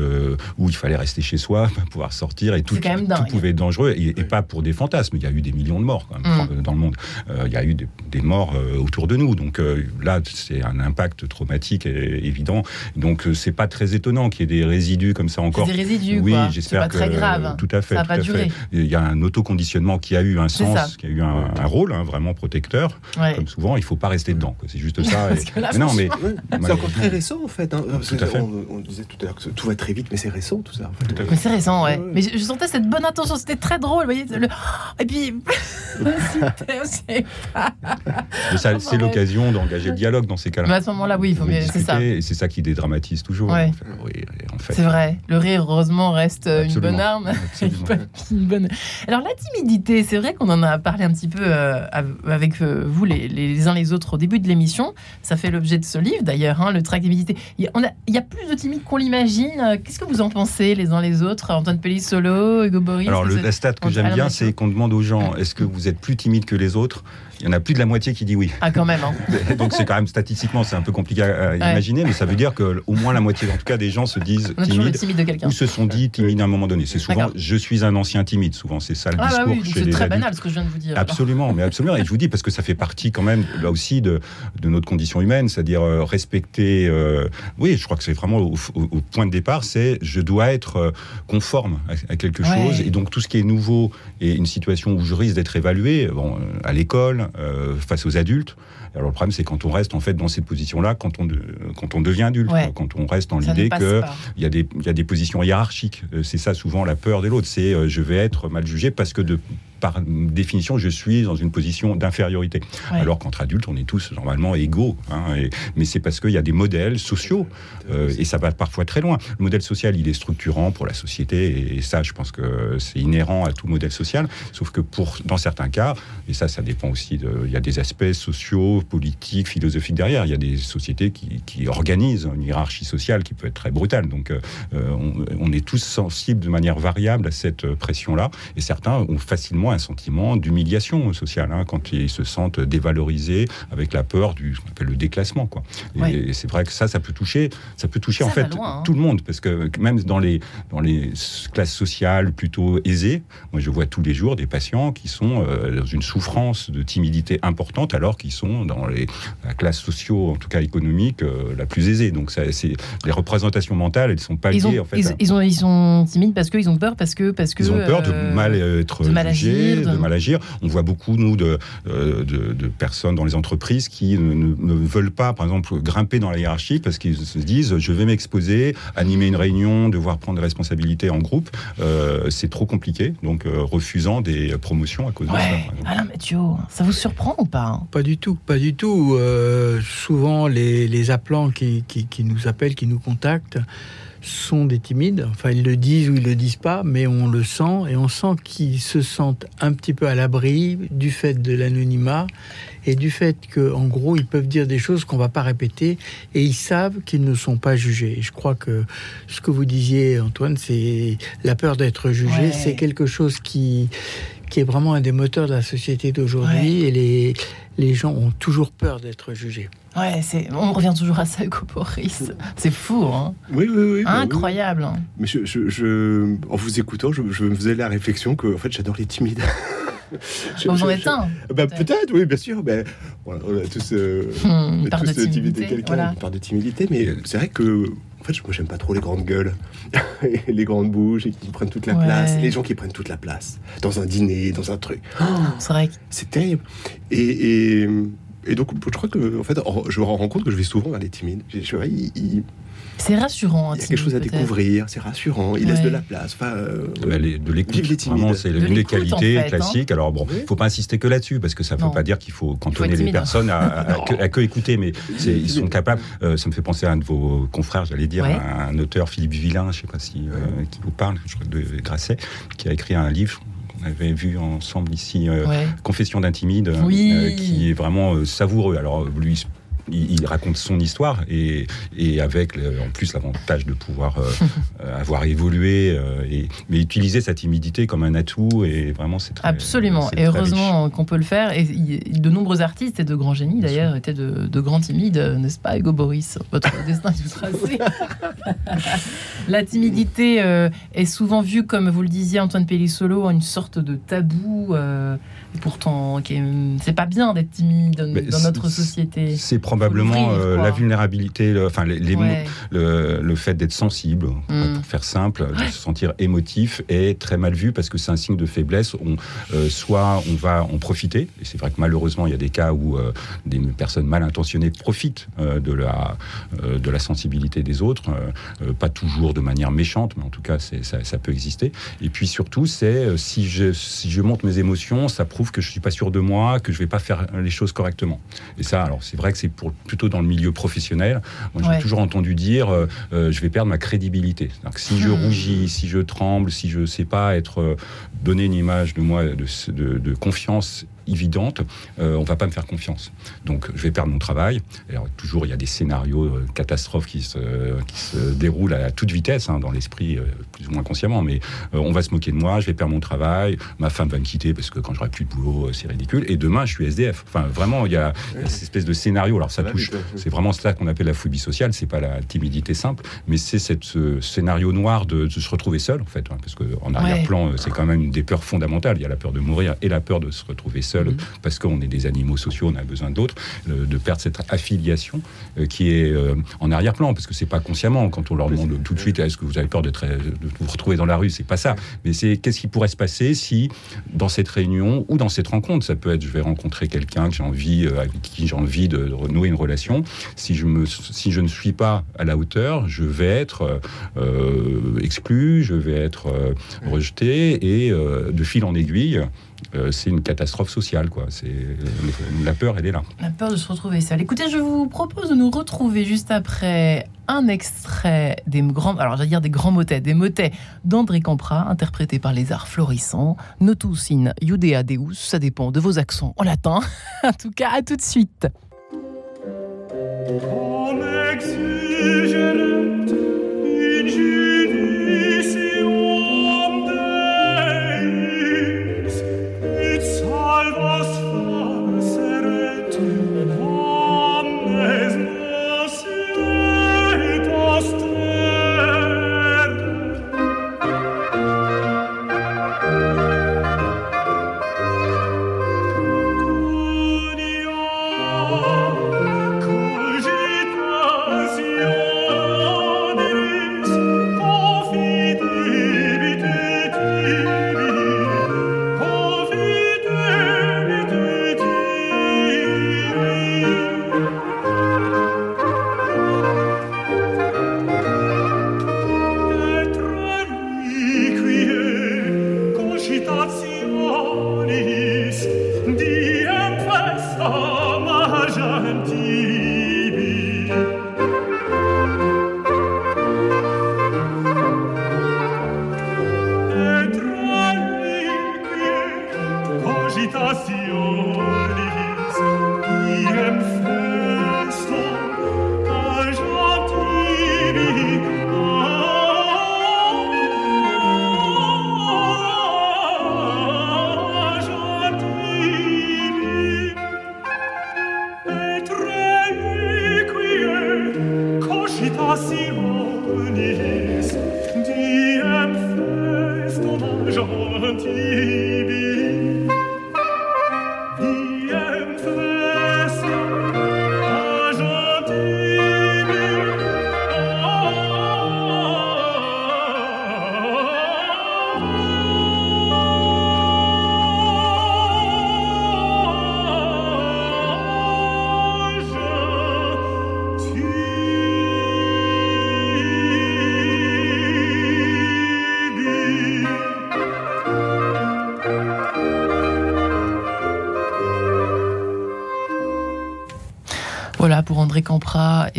où il fallait rester chez soi, pouvoir sortir et tout, tout pouvait être dangereux et, pas pour des fantasmes. Il y a eu des millions de morts quand même, mm. dans le monde. il y a eu des, des morts autour de nous. Donc là, c'est un impact traumatique évident. Donc c'est pas très étonnant qu'il y ait des résidus comme ça encore. Des résidus, oui, j'espère que très grave. tout à fait. Ça tout à fait. Il y a un qui a eu un sens, qui a eu un, rôle hein, vraiment protecteur. Comme souvent, il faut pas rester dedans. C'est juste ça. non, mais c'est encore très récent en fait. Hein. Tout à fait. On, disait tout à l'heure que tout va très vite, mais c'est récent tout ça. Mais c'est récent, ouais. Mais je, sentais cette bonne intention. C'était très drôle, vous voyez. Et puis. c'est l'occasion d'engager le dialogue dans ces cas-là. Mais à ce moment-là, oui, il faut C'est ça. Et c'est ça qui dédramatise toujours. Ouais. C'est vrai. Le rire, heureusement, reste une bonne arme. Alors, la timidité, c'est vrai qu'on en a parlé un petit peu euh, avec euh, vous, les, uns les autres, au début de l'émission. Ça fait l'objet de ce livre, d'ailleurs, hein, le track timidité. Il y, a, il y a plus de timides qu'on l'imagine. Qu'est-ce que vous en pensez, les uns les autres? Antoine Solo, Hugo Boris Alors, le, la stat que j'aime bien, c'est qu'on demande aux gens est-ce que vous êtes plus timide que les autres? Il y en a plus de la moitié qui dit oui. Ah, quand même. Hein. Donc c'est quand même statistiquement, c'est un peu compliqué à, imaginer, mais ça veut dire que au moins la moitié, en tout cas, des gens se disent timides ou se sont dit timides à un moment donné. C'est souvent je suis un ancien timide. Souvent c'est ça le ah, discours. Bah oui, c'est très banal ce que je viens de vous dire. Absolument, mais absolument. Et je vous dis parce que ça fait partie quand même là aussi de, de notre condition humaine, c'est-à-dire euh, respecter. Euh, oui, je crois que c'est vraiment au, point de départ, c'est je dois être euh, conforme à, quelque chose, et donc tout ce qui est nouveau et une situation où je risque d'être évalué, bon, à l'école, face aux adultes. Alors le problème, c'est quand on reste en fait dans cette position-là, quand on, quand on devient adulte, quand on reste dans l'idée qu'il y, a des, y a des positions hiérarchiques. Euh, c'est ça souvent la peur de l'autre, c'est euh, je vais être mal jugé parce que de par définition, je suis dans une position d'infériorité. Alors qu'entre adultes, on est tous normalement égaux. Hein, mais c'est parce qu'il y a des modèles sociaux, euh, et ça va parfois très loin. Le modèle social, il est structurant pour la société, et, ça, je pense que c'est inhérent à tout modèle social. Sauf que pour, dans certains cas, et ça, ça dépend aussi de, il y a des aspects sociaux, politiques, philosophiques derrière. Il y a des sociétés qui, qui organisent une hiérarchie sociale qui peut être très brutale. Donc, euh, on, on est tous sensibles de manière variable à cette pression-là, et certains ont facilement un sentiment d'humiliation sociale hein, quand ils se sentent dévalorisés avec la peur du ce qu'on appelle le déclassement. Quoi. Et, c'est vrai que ça, ça peut toucher, ça peut toucher en fait hein. tout le monde parce que même dans les dans les classes sociales plutôt aisées, moi je vois tous les jours des patients qui sont euh, dans une souffrance de timidité importante alors qu'ils sont dans les la classe sociaux, en tout cas économique, euh, la plus aisée. Donc ça, c'est les représentations mentales, elles sont pas liées en fait. Ils, ils, ont, ils sont timides parce qu'ils ont peur parce que parce que ils ont peur de euh, mal être jugés, de mal agir. On voit beaucoup, nous, de, euh, de, personnes dans les entreprises qui ne, veulent pas, par exemple, grimper dans la hiérarchie parce qu'ils se disent je vais m'exposer, animer une réunion, devoir prendre des responsabilités en groupe. Euh, c'est trop compliqué, donc euh, refusant des promotions à cause de ça. Alain Mathieu, ça vous surprend ou pas Pas du tout, pas du tout. souvent, les, les appelants qui, qui, qui nous appellent, qui nous contactent, sont des timides. Enfin, ils le disent ou ils le disent pas, mais on le sent et on sent qu'ils se sentent un petit peu à l'abri du fait de l'anonymat et du fait qu'en gros, ils peuvent dire des choses qu'on va pas répéter et ils savent qu'ils ne sont pas jugés. je crois que ce que vous disiez, Antoine, c'est la peur d'être jugé. C'est quelque chose qui qui est vraiment un des moteurs de la société d'aujourd'hui et les les gens ont toujours peur d'être jugés. Ouais, c'est, on revient toujours à ça, Boris. C'est fou, hein Oui, oui, oui. Bah Incroyable. Mais je, en vous écoutant, je, me faisais la réflexion que, en fait, j'adore les timides. Vous en êtes un bah, Peut-être, oui, bien sûr. Mais, voilà, on a tous, euh, hmm, de timidité, quelqu'un, une part de timidité. Mais c'est vrai que en fait, moi, j'aime pas trop les grandes gueules, les grandes bouches et qui prennent toute la place. Les gens qui prennent toute la place dans un dîner, dans un truc. Oh, c'est vrai. C'est terrible. Et, et, et donc, je crois que, en fait, je me rends compte que je vais souvent vers les timides. Je, c'est rassurant. Il y a quelque chose à découvrir, c'est rassurant. Il laisse de la place. Enfin, euh, de l'écoute, vraiment, c'est l'une des qualités hein. classiques. Alors bon, il ne faut pas insister que là-dessus, parce que ça ne veut pas dire qu'il faut cantonner les personnes à, que, écouter, mais ils sont capables. Euh, ça me fait penser à un de vos confrères, j'allais dire, un auteur, Philippe Villain, je ne sais pas si euh, qui vous parle, je crois de Grasset, qui a écrit un livre on avait vu ensemble ici Confession d'intimide, qui est vraiment savoureux. Alors lui, il, raconte son histoire et, et avec en plus l'avantage de pouvoir avoir évolué, et, mais utiliser sa timidité comme un atout et vraiment c'est absolument et heureusement qu'on peut le faire et de nombreux artistes et de grands génies d'ailleurs étaient de, de, grands timides, n'est-ce pas, Hugo Boris Votre destin est tracé. La timidité est souvent vue, comme vous le disiez, Antoine Pellissolo, une sorte de tabou. Euh, pourtant, c'est pas bien d'être timide dans, notre société. C'est probablement euh, la vulnérabilité, le, enfin les, le, fait d'être sensible, mm. pour faire simple, de se sentir émotif est très mal vu parce que c'est un signe de faiblesse. On, euh, soit on va en profiter, et c'est vrai que malheureusement il y a des cas où des personnes mal intentionnées profitent de la de la sensibilité des autres, pas toujours de manière méchante, mais en tout cas ça, ça peut exister. Et puis surtout, c'est si je si je monte mes émotions, ça prouve que je suis pas sûr de moi, que je vais pas faire les choses correctement. Et ça, alors c'est vrai que c'est pour plutôt dans le milieu professionnel. Moi, j'ai toujours entendu dire, euh, euh, je vais perdre ma crédibilité. Donc, si je hmm. rougis, si je tremble, si je sais pas être euh, donner une image de moi de, de, de confiance évidente, euh, on va pas me faire confiance. Donc je vais perdre mon travail. Alors toujours il y a des scénarios euh, catastrophes qui se, qui se déroulent à toute vitesse hein, dans l'esprit, euh, plus ou moins consciemment, mais on va se moquer de moi, je vais perdre mon travail, ma femme va me quitter parce que quand j'aurai plus de boulot, c'est ridicule. Et demain je suis SDF. Enfin vraiment il y a, cette espèce de scénario. Alors ça touche, c'est vraiment cela qu'on appelle la phobie sociale. C'est pas la timidité simple, mais c'est ce scénario noir de, se retrouver seul en fait, hein, parce qu'en arrière-plan c'est quand même une des peurs fondamentales. Il y a la peur de mourir et la peur de se retrouver seul Mhm. parce qu'on est des animaux sociaux, on a besoin d'autres, de perdre cette affiliation euh, qui est euh, en arrière-plan, parce que c'est pas consciemment. Quand on leur demande tout de suite est-ce que vous avez peur de vous retrouver dans la rue, c'est pas ça, mais c'est qu'est-ce qui pourrait se passer si dans cette réunion ou dans cette rencontre, ça peut être je vais rencontrer quelqu'un que j'ai envie euh, avec qui j'ai envie de renouer une relation, si je me si je ne suis pas à la hauteur, je vais être exclu, je vais être rejeté et de fil en aiguille, euh, c'est une catastrophe sociale. Quoi. C'est, euh, la peur, elle est là. La peur de se retrouver seul. Écoutez, je vous propose de nous retrouver juste après un extrait des grands, alors j'allais dire des grands motets, des motets d'André Campra, interprétés par les arts florissants. Notus in Iudea Deus, ça dépend de vos accents en latin. en tout cas, à tout de suite.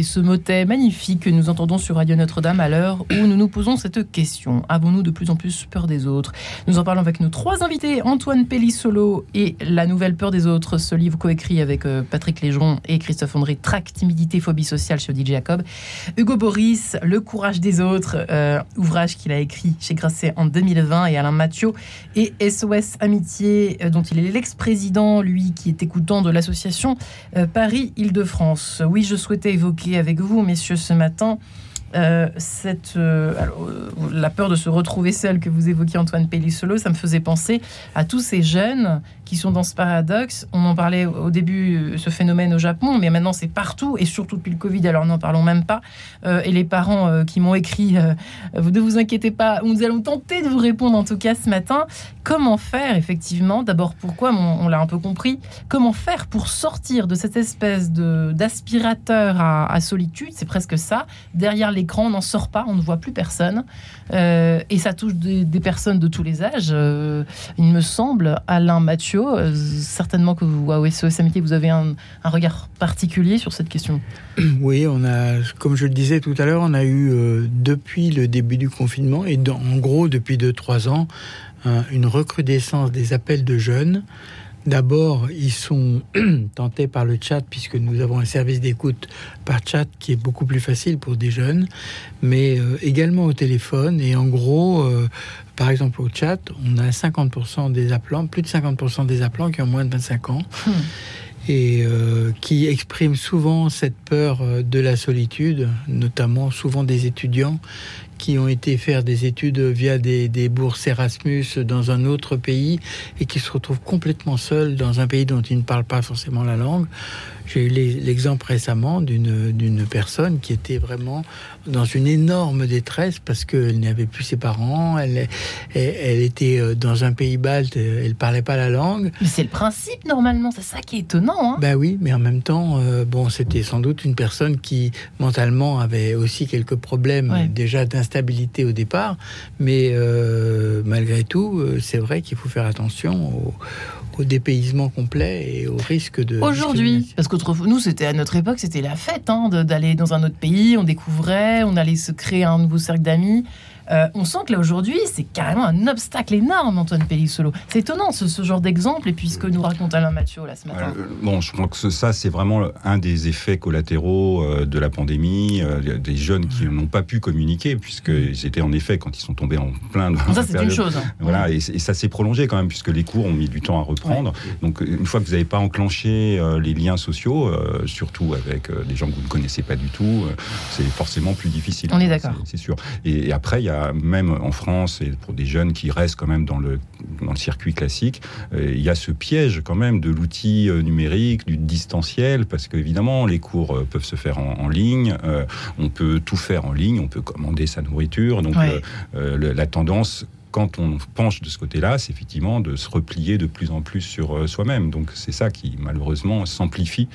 Ce motet magnifique que nous entendons sur Radio Notre-Dame à l'heure où nous nous posons cette question. Avons-nous de plus en plus peur des autres? Nous en parlons avec nos trois invités, Antoine Pellissolo et La Nouvelle Peur des Autres, ce livre coécrit avec euh, Patrick Légeron et Christophe André, Trac, Timidité, Phobie Sociale chez DJ Jacob. Hugo Boris, Le Courage des Autres, euh, ouvrage qu'il a écrit chez Grasset en 2020 et Alain Mathieu et SOS Amitié, euh, dont il est l'ex-président, lui qui est écoutant de l'association Paris-Île-de-France. Oui, je souhaitais évoquer avec vous, messieurs, ce matin, euh, cette, euh, euh, la peur de se retrouver seul que vous évoquiez Antoine Pellissolo, ça me faisait penser à tous ces jeunes qui sont dans ce paradoxe. On en parlait au début, ce phénomène au Japon, mais maintenant c'est partout, et surtout depuis le Covid, alors n'en parlons même pas. et les parents qui m'ont écrit, ne vous inquiétez pas, nous allons tenter de vous répondre en tout cas ce matin. Comment faire effectivement? D'abord, pourquoi? On, l'a un peu compris. Comment faire pour sortir de cette espèce d'aspirateur à, solitude? C'est presque ça. Derrière les on n'en sort pas, on ne voit plus personne. Euh, et ça touche des, personnes de tous les âges. Euh, il me semble, Alain Mathieu, euh, certainement que vous, à vous avez un, regard particulier sur cette question. Oui, on a, comme je le disais tout à l'heure, on a eu depuis le début du confinement, et en gros depuis 2-3 ans, une recrudescence des appels de jeunes D'abord, ils sont tentés par le chat, puisque nous avons un service d'écoute par chat qui est beaucoup plus facile pour des jeunes, mais euh, également au téléphone. Et en gros, euh, par exemple au chat, on a 50% des appelants, plus de 50% des appelants qui ont moins de 25 ans. Hmm. Et euh, qui expriment souvent cette peur de la solitude, notamment souvent des étudiants qui ont été faire des études via des, bourses Erasmus dans un autre pays et qui se retrouvent complètement seuls dans un pays dont ils ne parlent pas forcément la langue. J'ai eu l'exemple récemment d'une personne qui était vraiment dans une énorme détresse parce qu'elle n'avait plus ses parents, elle, elle, était euh, dans un pays balte, elle parlait pas la langue. Mais c'est le principe normalement, c'est ça qui est étonnant. Hein ben oui, mais en même temps, euh, bon, c'était sans doute une personne qui mentalement avait aussi quelques problèmes déjà d'instabilité au départ, mais euh, malgré tout, c'est vrai qu'il faut faire attention aux au dépaysement complet et au risque de. Aujourd'hui, parce que nous, c'était à notre époque, c'était la fête hein, d'aller dans un autre pays, on découvrait, on allait se créer un nouveau cercle d'amis. Euh, on sent que là aujourd'hui, c'est carrément un obstacle énorme, Antoine Pellissolo. C'est étonnant ce, genre d'exemple, et puis ce que nous raconte Alain Mathieu là ce matin. Euh, bon, je crois que ça, c'est vraiment un des effets collatéraux euh, de la pandémie, des jeunes qui n'ont pas pu communiquer, puisqu'ils étaient en effet, quand ils sont tombés en plein dans Ça, c'est une chose. Hein. Voilà, et, ça s'est prolongé quand même, puisque les cours ont mis du temps à reprendre. Donc, une fois que vous n'avez pas enclenché les liens sociaux, surtout avec des gens que vous ne connaissez pas du tout, c'est forcément plus difficile. On est d'accord. C'est sûr. et après, il y a même en France et pour des jeunes qui restent quand même dans le, dans le circuit classique, euh, il y a ce piège quand même de l'outil euh, numérique, du distanciel, parce qu'évidemment, les cours euh, peuvent se faire en, ligne, on peut tout faire en ligne, on peut commander sa nourriture, donc la tendance quand on penche de ce côté-là, c'est effectivement de se replier de plus en plus sur soi-même. Donc c'est ça qui malheureusement s'amplifie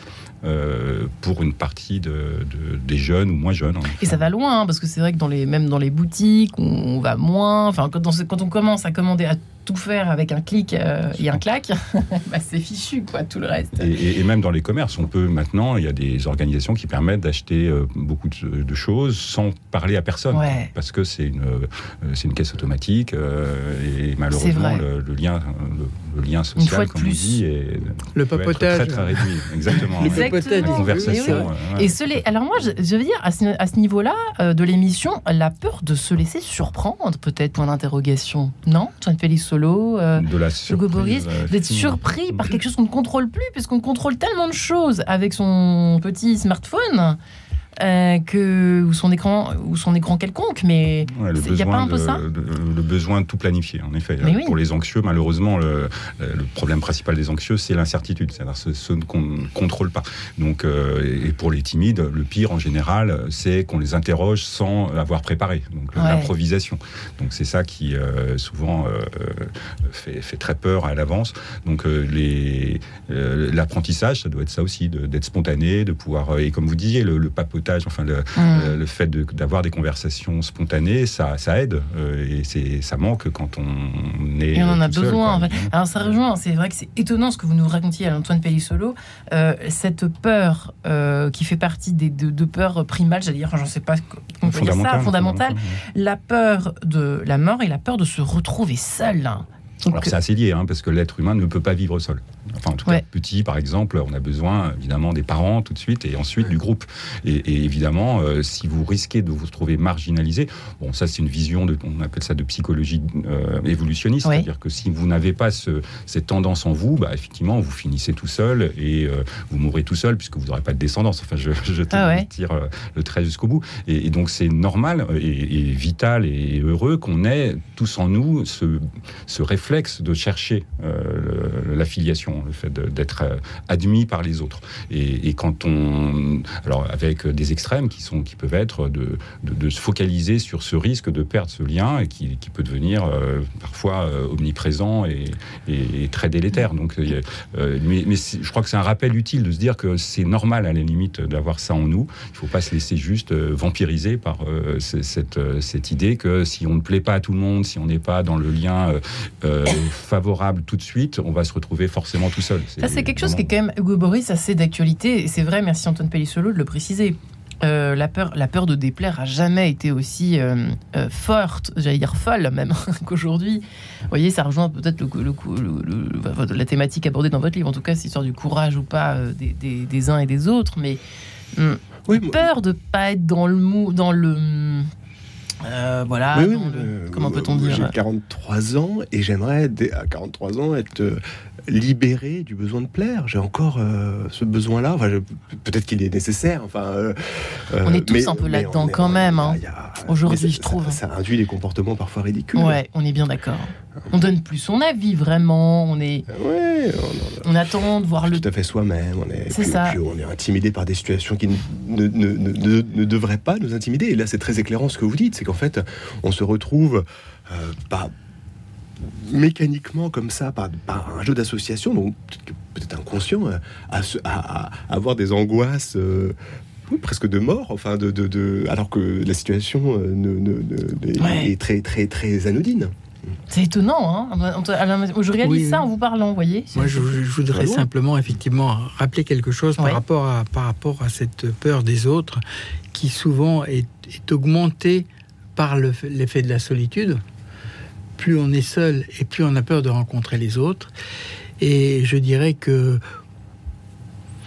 euh, pour une partie de, des jeunes ou moins jeunes. Et ça va loin, hein, parce que c'est vrai que dans les, même dans les boutiques, on, va moins. Enfin, quand, quand on commence à commander à tout faire avec un clic euh, et un clac, bah, c'est fichu, quoi, tout le reste. Et, même dans les commerces, on peut maintenant, il y a des organisations qui permettent d'acheter euh, beaucoup de, choses sans parler à personne, parce que c'est une, c'est une caisse automatique, et malheureusement, le, lien, le, lien social, comme plus. on dit, est, le papotage. très, très réduit. Exactement conversation. Et, et alors moi, je, veux dire, à ce, niveau-là euh, de l'émission, la peur de se laisser surprendre, peut-être, point d'interrogation. Non Antoine Euh, de la Hugo Boris, euh, d'être surpris par quelque chose qu'on ne contrôle plus, puisqu'on contrôle tellement de choses avec son petit smartphone. Euh, que ou son écran ou son écran quelconque mais il n'y a pas un peu ça? le besoin de tout planifier en effet. Pour les anxieux malheureusement le, problème principal des anxieux c'est l'incertitude c'est-à-dire ce, qu'on ne contrôle pas. Donc euh, et pour les timides le pire en général c'est qu'on les interroge sans avoir préparé donc l'improvisation. Donc c'est ça qui euh, souvent fait, fait, très peur à l'avance. Donc l'apprentissage ça doit être ça aussi d'être spontané de pouvoir et comme vous disiez le, le papoter enfin le, mmh. fait d'avoir des conversations spontanées, ça, ça aide et c'est ça manque quand on est. Et on en a besoin. Alors ça rejoint, c'est vrai que c'est étonnant ce que vous nous racontiez à Antoine Pellissolo, cette peur qui fait partie des deux, peurs primales, j'allais dire, j'en sais pas comment dire ça, fondamentale, la peur de la mort et la peur de se retrouver seul. Alors c'est assez lié, hein, parce que l'être humain ne peut pas vivre seul. Enfin, en tout cas, petit, par exemple, on a besoin évidemment des parents tout de suite et ensuite du groupe. Et, évidemment, euh, si vous risquez de vous trouver marginalisé, bon, ça c'est une vision, de, on appelle ça de psychologie euh, évolutionniste, c'est-à-dire que si vous n'avez pas ce, cette tendance en vous, bah, effectivement, vous finissez tout seul et euh, vous mourrez tout seul puisque vous n'aurez pas de descendance. Enfin, je, je ah tire le trait jusqu'au bout. Et, donc c'est normal et, vital et heureux qu'on ait tous en nous ce, ce réflexe de chercher l'affiliation le fait d'être euh, admis par les autres. Et, quand on, alors avec des extrêmes qui sont, qui peuvent être de, de, se focaliser sur ce risque de perdre ce lien et qui, peut devenir euh, parfois euh, omniprésent et, très délétère. Donc, mais, mais je crois que c'est un rappel utile de se dire que c'est normal à la limite d'avoir ça en nous. Il ne faut pas se laisser juste vampiriser par cette, cette idée que si on ne plaît pas à tout le monde, si on n'est pas dans le lien favorable tout de suite, on va se retrouver forcément tout seul. Ça, c'est quelque chose qui est quand même, Hugo Boris, assez d'actualité. Et c'est vrai, merci Antoine Pellissolo de le préciser. Euh, la, peur, la peur de déplaire a jamais été aussi euh, euh, forte, j'allais dire folle même, qu'aujourd'hui. Vous voyez, ça rejoint peut-être le, la thématique abordée dans votre livre, en tout cas, c'est histoire du courage ou pas des, uns et des autres, mais hum, peur de pas être dans le mou, dans le voilà, comment peut-on dire? J'ai 43 ans et j'aimerais à 43 ans être libéré du besoin de plaire. J'ai encore euh, ce besoin-là. Enfin, peut-être qu'il est nécessaire. Enfin, euh, on est tous un peu là-dedans quand même. Hein. Aujourd'hui, je trouve. Ça, induit des comportements parfois ridicules. Ouais, on est bien d'accord. On donne plus son avis vraiment. On est. Ouais, on, attend de voir le. Tout à fait soi-même. On est. C'est ça. on est intimidé par des situations qui ne, ne, ne, devraient pas nous intimider. Et là, c'est très éclairant ce que vous dites. C'est qu'en fait, on se retrouve euh, pas mécaniquement comme ça par, un jeu d'association, donc peut-être inconscient, euh, à, avoir des angoisses euh, presque de mort, enfin de, alors que la situation euh, est très très très anodine. C'est étonnant, hein. Je réalise ça en vous parlant, vous voyez. Moi, je, voudrais simplement, effectivement, rappeler quelque chose par, rapport à, par rapport à cette peur des autres, qui souvent est, est augmentée par l'effet de la solitude plus on est seul et plus on a peur de rencontrer les autres. Et je dirais que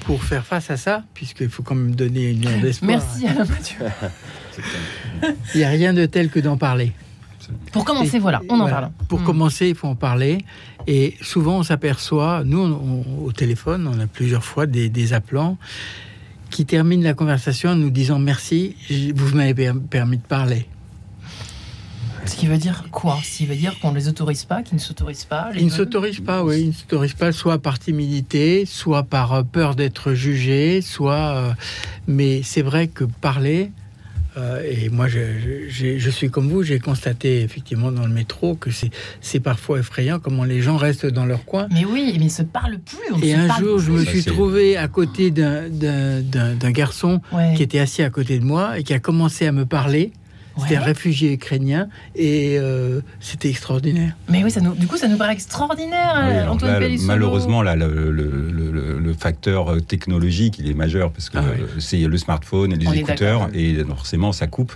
pour faire face à ça, puisqu'il faut quand même donner une lueur d'espoir. Merci Alain il n'y a rien de tel que d'en parler. Pour commencer, voilà, on en parle. Pour hmm. commencer, il faut en parler. Et souvent, on s'aperçoit, nous, au téléphone, on a plusieurs fois des, des, appelants qui terminent la conversation en nous disant merci, vous m'avez permis de parler. Ce qui veut dire quoi? Ce qui veut dire qu'on ne les autorise pas, qu'ils ne s'autorisent pas Ils ne s'autorisent pas, oui. Ils ne s'autorisent pas, soit par timidité, soit par euh, peur d'être jugés, soit. Euh, mais c'est vrai que parler. Euh, et moi, je, suis comme vous, j'ai constaté effectivement dans le métro que c'est parfois effrayant comment les gens restent dans leur coin. Mais oui, mais ils ne se parlent plus. et un jour, je me suis trouvé à côté d'un garçon qui était assis à côté de moi et qui a commencé à me parler. C'était un réfugié ukrainien et euh, c'était extraordinaire. Mais oui, ça nous, du coup, ça nous paraît extraordinaire, euh, Antoine Malheureusement, là, le, le, facteur euh, technologique, il est majeur parce que ah c'est le smartphone et les écouteurs et forcément, ça coupe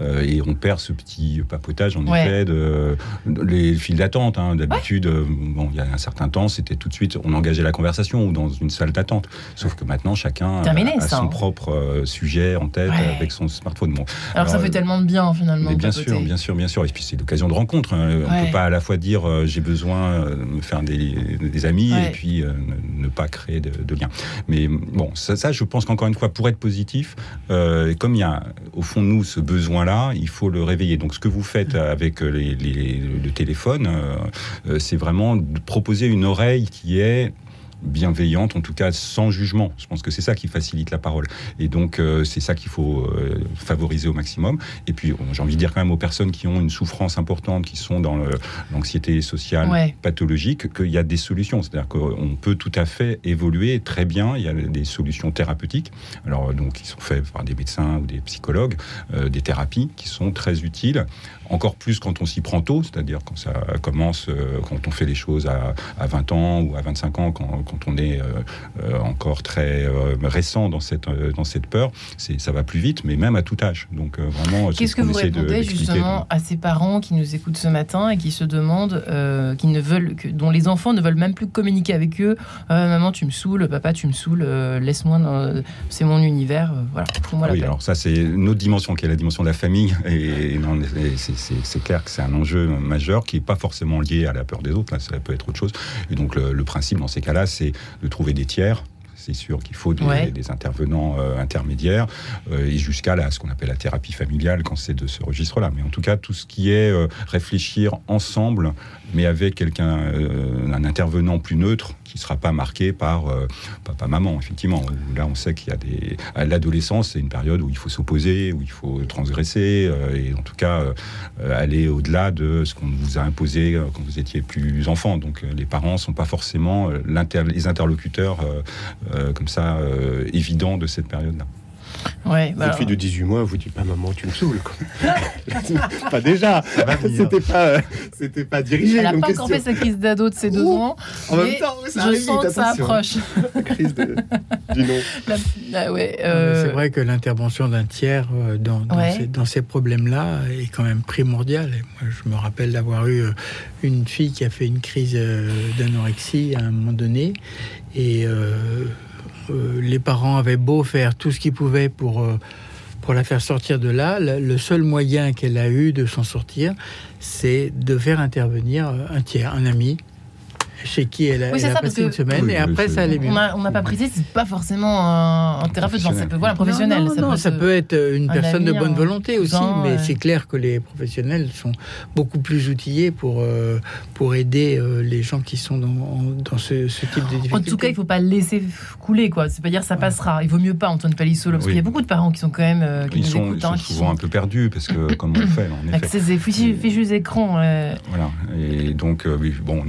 et on perd ce petit papotage, en effet, de, les files d'attente. Hein. D'habitude, bon, il y a un certain temps, c'était tout de suite, on engageait la conversation ou dans une salle d'attente. Sauf que maintenant, chacun a, son propre sujet en tête avec son smartphone. Bon, alors, alors ça fait tellement de bien finalement. Mais bien sûr, bien sûr, bien sûr. Et puis c'est l'occasion de rencontre. Hein. On ne peut pas à la fois dire euh, j'ai besoin de me faire des, amis et puis euh, ne, pas créer de, liens. Mais bon, ça, je pense qu'encore une fois, pour être positif, euh, comme il y a au fond de nous ce besoin-là, il faut le réveiller. Donc ce que vous faites avec les, le téléphone, c'est vraiment de proposer une oreille qui est bienveillante, en tout cas sans jugement. Je pense que c'est ça qui facilite la parole. Et donc, euh, c'est ça qu'il faut euh, favoriser au maximum. Et puis, j'ai envie de dire quand même aux personnes qui ont une souffrance importante, qui sont dans l'anxiété sociale pathologique, qu'il y a des solutions. C'est-à-dire qu'on peut tout à fait évoluer très bien. Il y a des solutions thérapeutiques, alors donc qui sont faites par des médecins ou des psychologues, euh, des thérapies qui sont très utiles encore plus quand on s'y prend tôt, c'est-à-dire quand ça commence, euh, quand on fait les choses à, 20 ans ou à 25 ans, quand, on est euh, euh, encore très récent dans cette, dans cette peur, ça va plus vite, mais même à tout âge. Donc vraiment, qu'est-ce que vous répondez justement à ces parents qui nous écoutent ce matin et qui se demandent, qui ne veulent, que, dont les enfants ne veulent même plus communiquer avec eux Maman, tu me saoules, papa, tu me saoules, laisse-moi, c'est mon univers, voilà. Moi oui, alors ça c'est une autre dimension qui est la dimension de la famille et, et c'est c'est clair que c'est un enjeu majeur qui n'est pas forcément lié à la peur des autres, là, ça peut être autre chose. Et donc le principe dans ces cas-là, c'est de trouver des tiers c'est sûr qu'il faut des, intervenants euh, intermédiaires euh, et jusqu'à ce qu'on appelle la thérapie familiale quand c'est de ce registre-là. Mais en tout cas, tout ce qui est euh, réfléchir ensemble, mais avec quelqu'un, un intervenant plus neutre qui ne sera pas marqué par papa, maman, effectivement. Là, on sait qu'il y a des. L'adolescence, c'est une période où il faut s'opposer, où il faut transgresser, et en tout cas aller au-delà de ce qu'on vous a imposé quand vous étiez plus enfant. Donc, les parents ne sont pas forcément les interlocuteurs comme ça euh, évident de cette période-là. Ouais, bah fille de 18 mois vous dit pas maman tu me saoules pas déjà. C'était pas c'était pas dirigé elle a pas encore fait sa crise d'ado de ses deux ans en même temps je sens que ça approche. Crise de, du nom ah ouais, euh, c'est vrai que l'intervention d'un tiers dans, dans, ces, problèmes là est quand même primordiale. Moi, je me rappelle d'avoir eu une fille qui a fait une crise d'anorexie à un moment donné. Et euh, euh, les parents avaient beau faire tout ce qu'ils pouvaient pour, euh, pour la faire sortir de là. Le seul moyen qu'elle a eu de s'en sortir, c'est de faire intervenir un tiers, un ami, chez qui elle a, passé une semaine et après ça allait mieux. On n'a pas précisé, c'est pas forcément un, thérapeute, ça peut voilà, un professionnel. Non, ça, peut, être une personne de bonne volonté aussi, mais c'est clair que les professionnels sont beaucoup plus outillés pour, euh, pour aider euh, les gens qui sont dans, dans ce, type de difficultés. En tout cas, il ne faut pas le laisser couler, quoi. C'est pas dire ça passera. Il vaut mieux pas, Antoine Palissolo, parce qu'il y a beaucoup de parents qui sont quand même. Euh, qui ils, sont, écoutent, ils sont souvent un peu perdus, parce que comme on le fait, en effet. Avec ces fichus écrans. Voilà. Et donc, bon,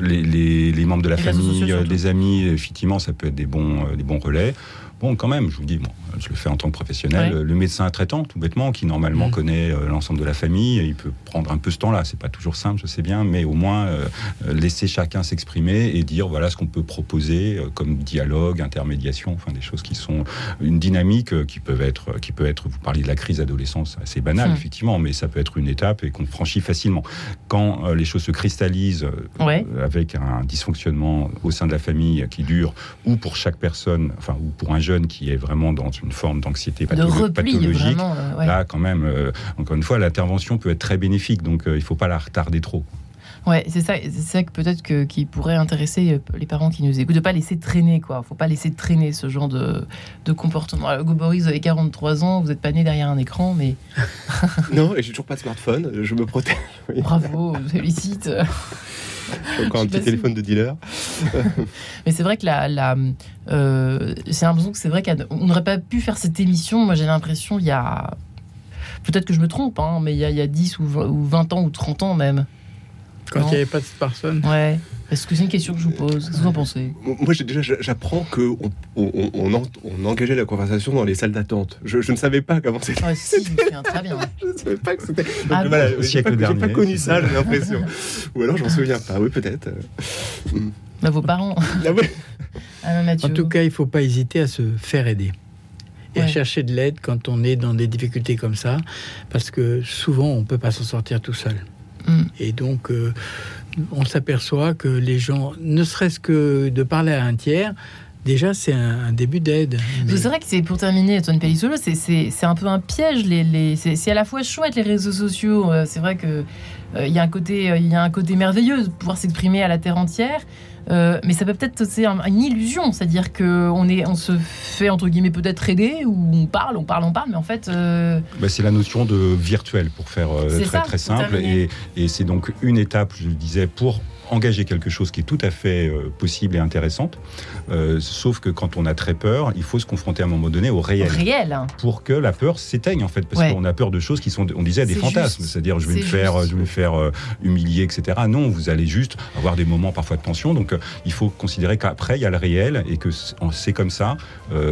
les les, membres de la famille, euh, des amis, effectivement, ça peut être des bons, euh, des bons relais. Bon, quand même, je vous dis, bon, je le fais en tant que professionnel. Le médecin traitant, tout bêtement, qui normalement mm. connaît euh, l'ensemble de la famille, il peut prendre un peu ce temps-là. C'est pas toujours simple, je sais bien, mais au moins euh, euh, laisser chacun s'exprimer et dire voilà ce qu'on peut proposer comme dialogue, intermédiation, enfin des choses qui sont une dynamique qui peuvent être, qui peut être. Vous parliez de la crise adolescence, assez banale mm. effectivement, mais ça peut être une étape et qu'on franchit facilement. Quand les choses se cristallisent avec un dysfonctionnement au sein de la famille qui dure, ou pour chaque personne, enfin ou pour un jeune qui est vraiment dans une forme d'anxiété pathologique, euh, là, quand même, euh, encore une fois, l'intervention peut être très bénéfique, donc euh, il ne faut pas la retarder trop. Ouais, c'est ça, c'est ça que peut-être que, qui pourrait intéresser les parents qui nous écoutent, de pas laisser traîner, quoi. Faut pas laisser traîner ce genre de, de comportement. Alors, Boris, vous avez 43 ans, vous n'êtes pas né derrière un écran, mais. non, et j'ai toujours pas de smartphone, je me protège. Bravo, félicite. J'ai encore un petit téléphone de dealer. Mais c'est vrai que la, la euh, c'est l'impression que c'est vrai qu'on n'aurait pas pu faire cette émission. Moi, j'ai l'impression il y a peut-être que je me trompe, hein, mais il y, a, il y a 10 ou 20 ans ou 30 ans même. Quand il n'y avait pas de personne. Ouais. Est-ce que c'est une question que je vous pose Qu'est-ce que vous en pensez Moi, déjà, j'apprends qu'on on, on, engageait la conversation dans les salles d'attente. Je, ne savais pas comment c'était. Ah, si, très bien. je ne savais pas que c'était. Ah voilà, j'ai pas, pas, connu ça, j'ai l'impression. Ou alors, je m'en souviens pas. Oui, peut-être. Bah, vos parents. Ah en tout cas, il ne faut pas hésiter à se faire aider et à chercher de l'aide quand on est dans des difficultés comme ça, parce que souvent on ne peut pas s'en sortir tout seul. Mm. Et donc, euh, on s'aperçoit que les gens, ne serait-ce que de parler à un tiers, Déjà, c'est un, début d'aide. C'est vrai que c'est pour terminer, Antoine Pellissolo, c'est un peu un piège. Les, c'est à la fois chouette les réseaux sociaux. Euh, c'est vrai que euh, y un côté, il y a un côté merveilleux de pouvoir s'exprimer à la terre entière. Euh, mais ça peut peut-être c'est une illusion, c'est-à-dire qu'on est, on se fait entre guillemets peut-être aider ou on parle, on parle, on parle, mais en fait. Euh, bah, c'est la notion de virtuel pour faire euh, très très simple, et, et c'est donc une étape, je le disais, pour engager quelque chose qui est tout à fait euh, possible et intéressante. Euh, sauf que quand on a très peur, il faut se confronter à un moment donné au réel. réel. Pour que la peur s'éteigne en fait, parce qu'on a peur de choses qui sont, on disait, des fantasmes. C'est-à-dire, je vais me faire, je vais me faire humilier, etc. Non, vous allez juste avoir des moments parfois de tension. Donc, il faut considérer qu'après il y a le réel et que c'est comme ça,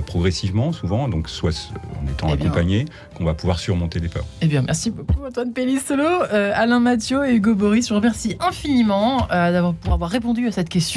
progressivement, souvent. Donc, soit en étant eh accompagné, qu'on va pouvoir surmonter les peurs. Eh bien, merci beaucoup Antoine Pellissolo, Alain Mathieu et Hugo Boris. Je vous remercie infiniment euh, pour avoir répondu à cette question.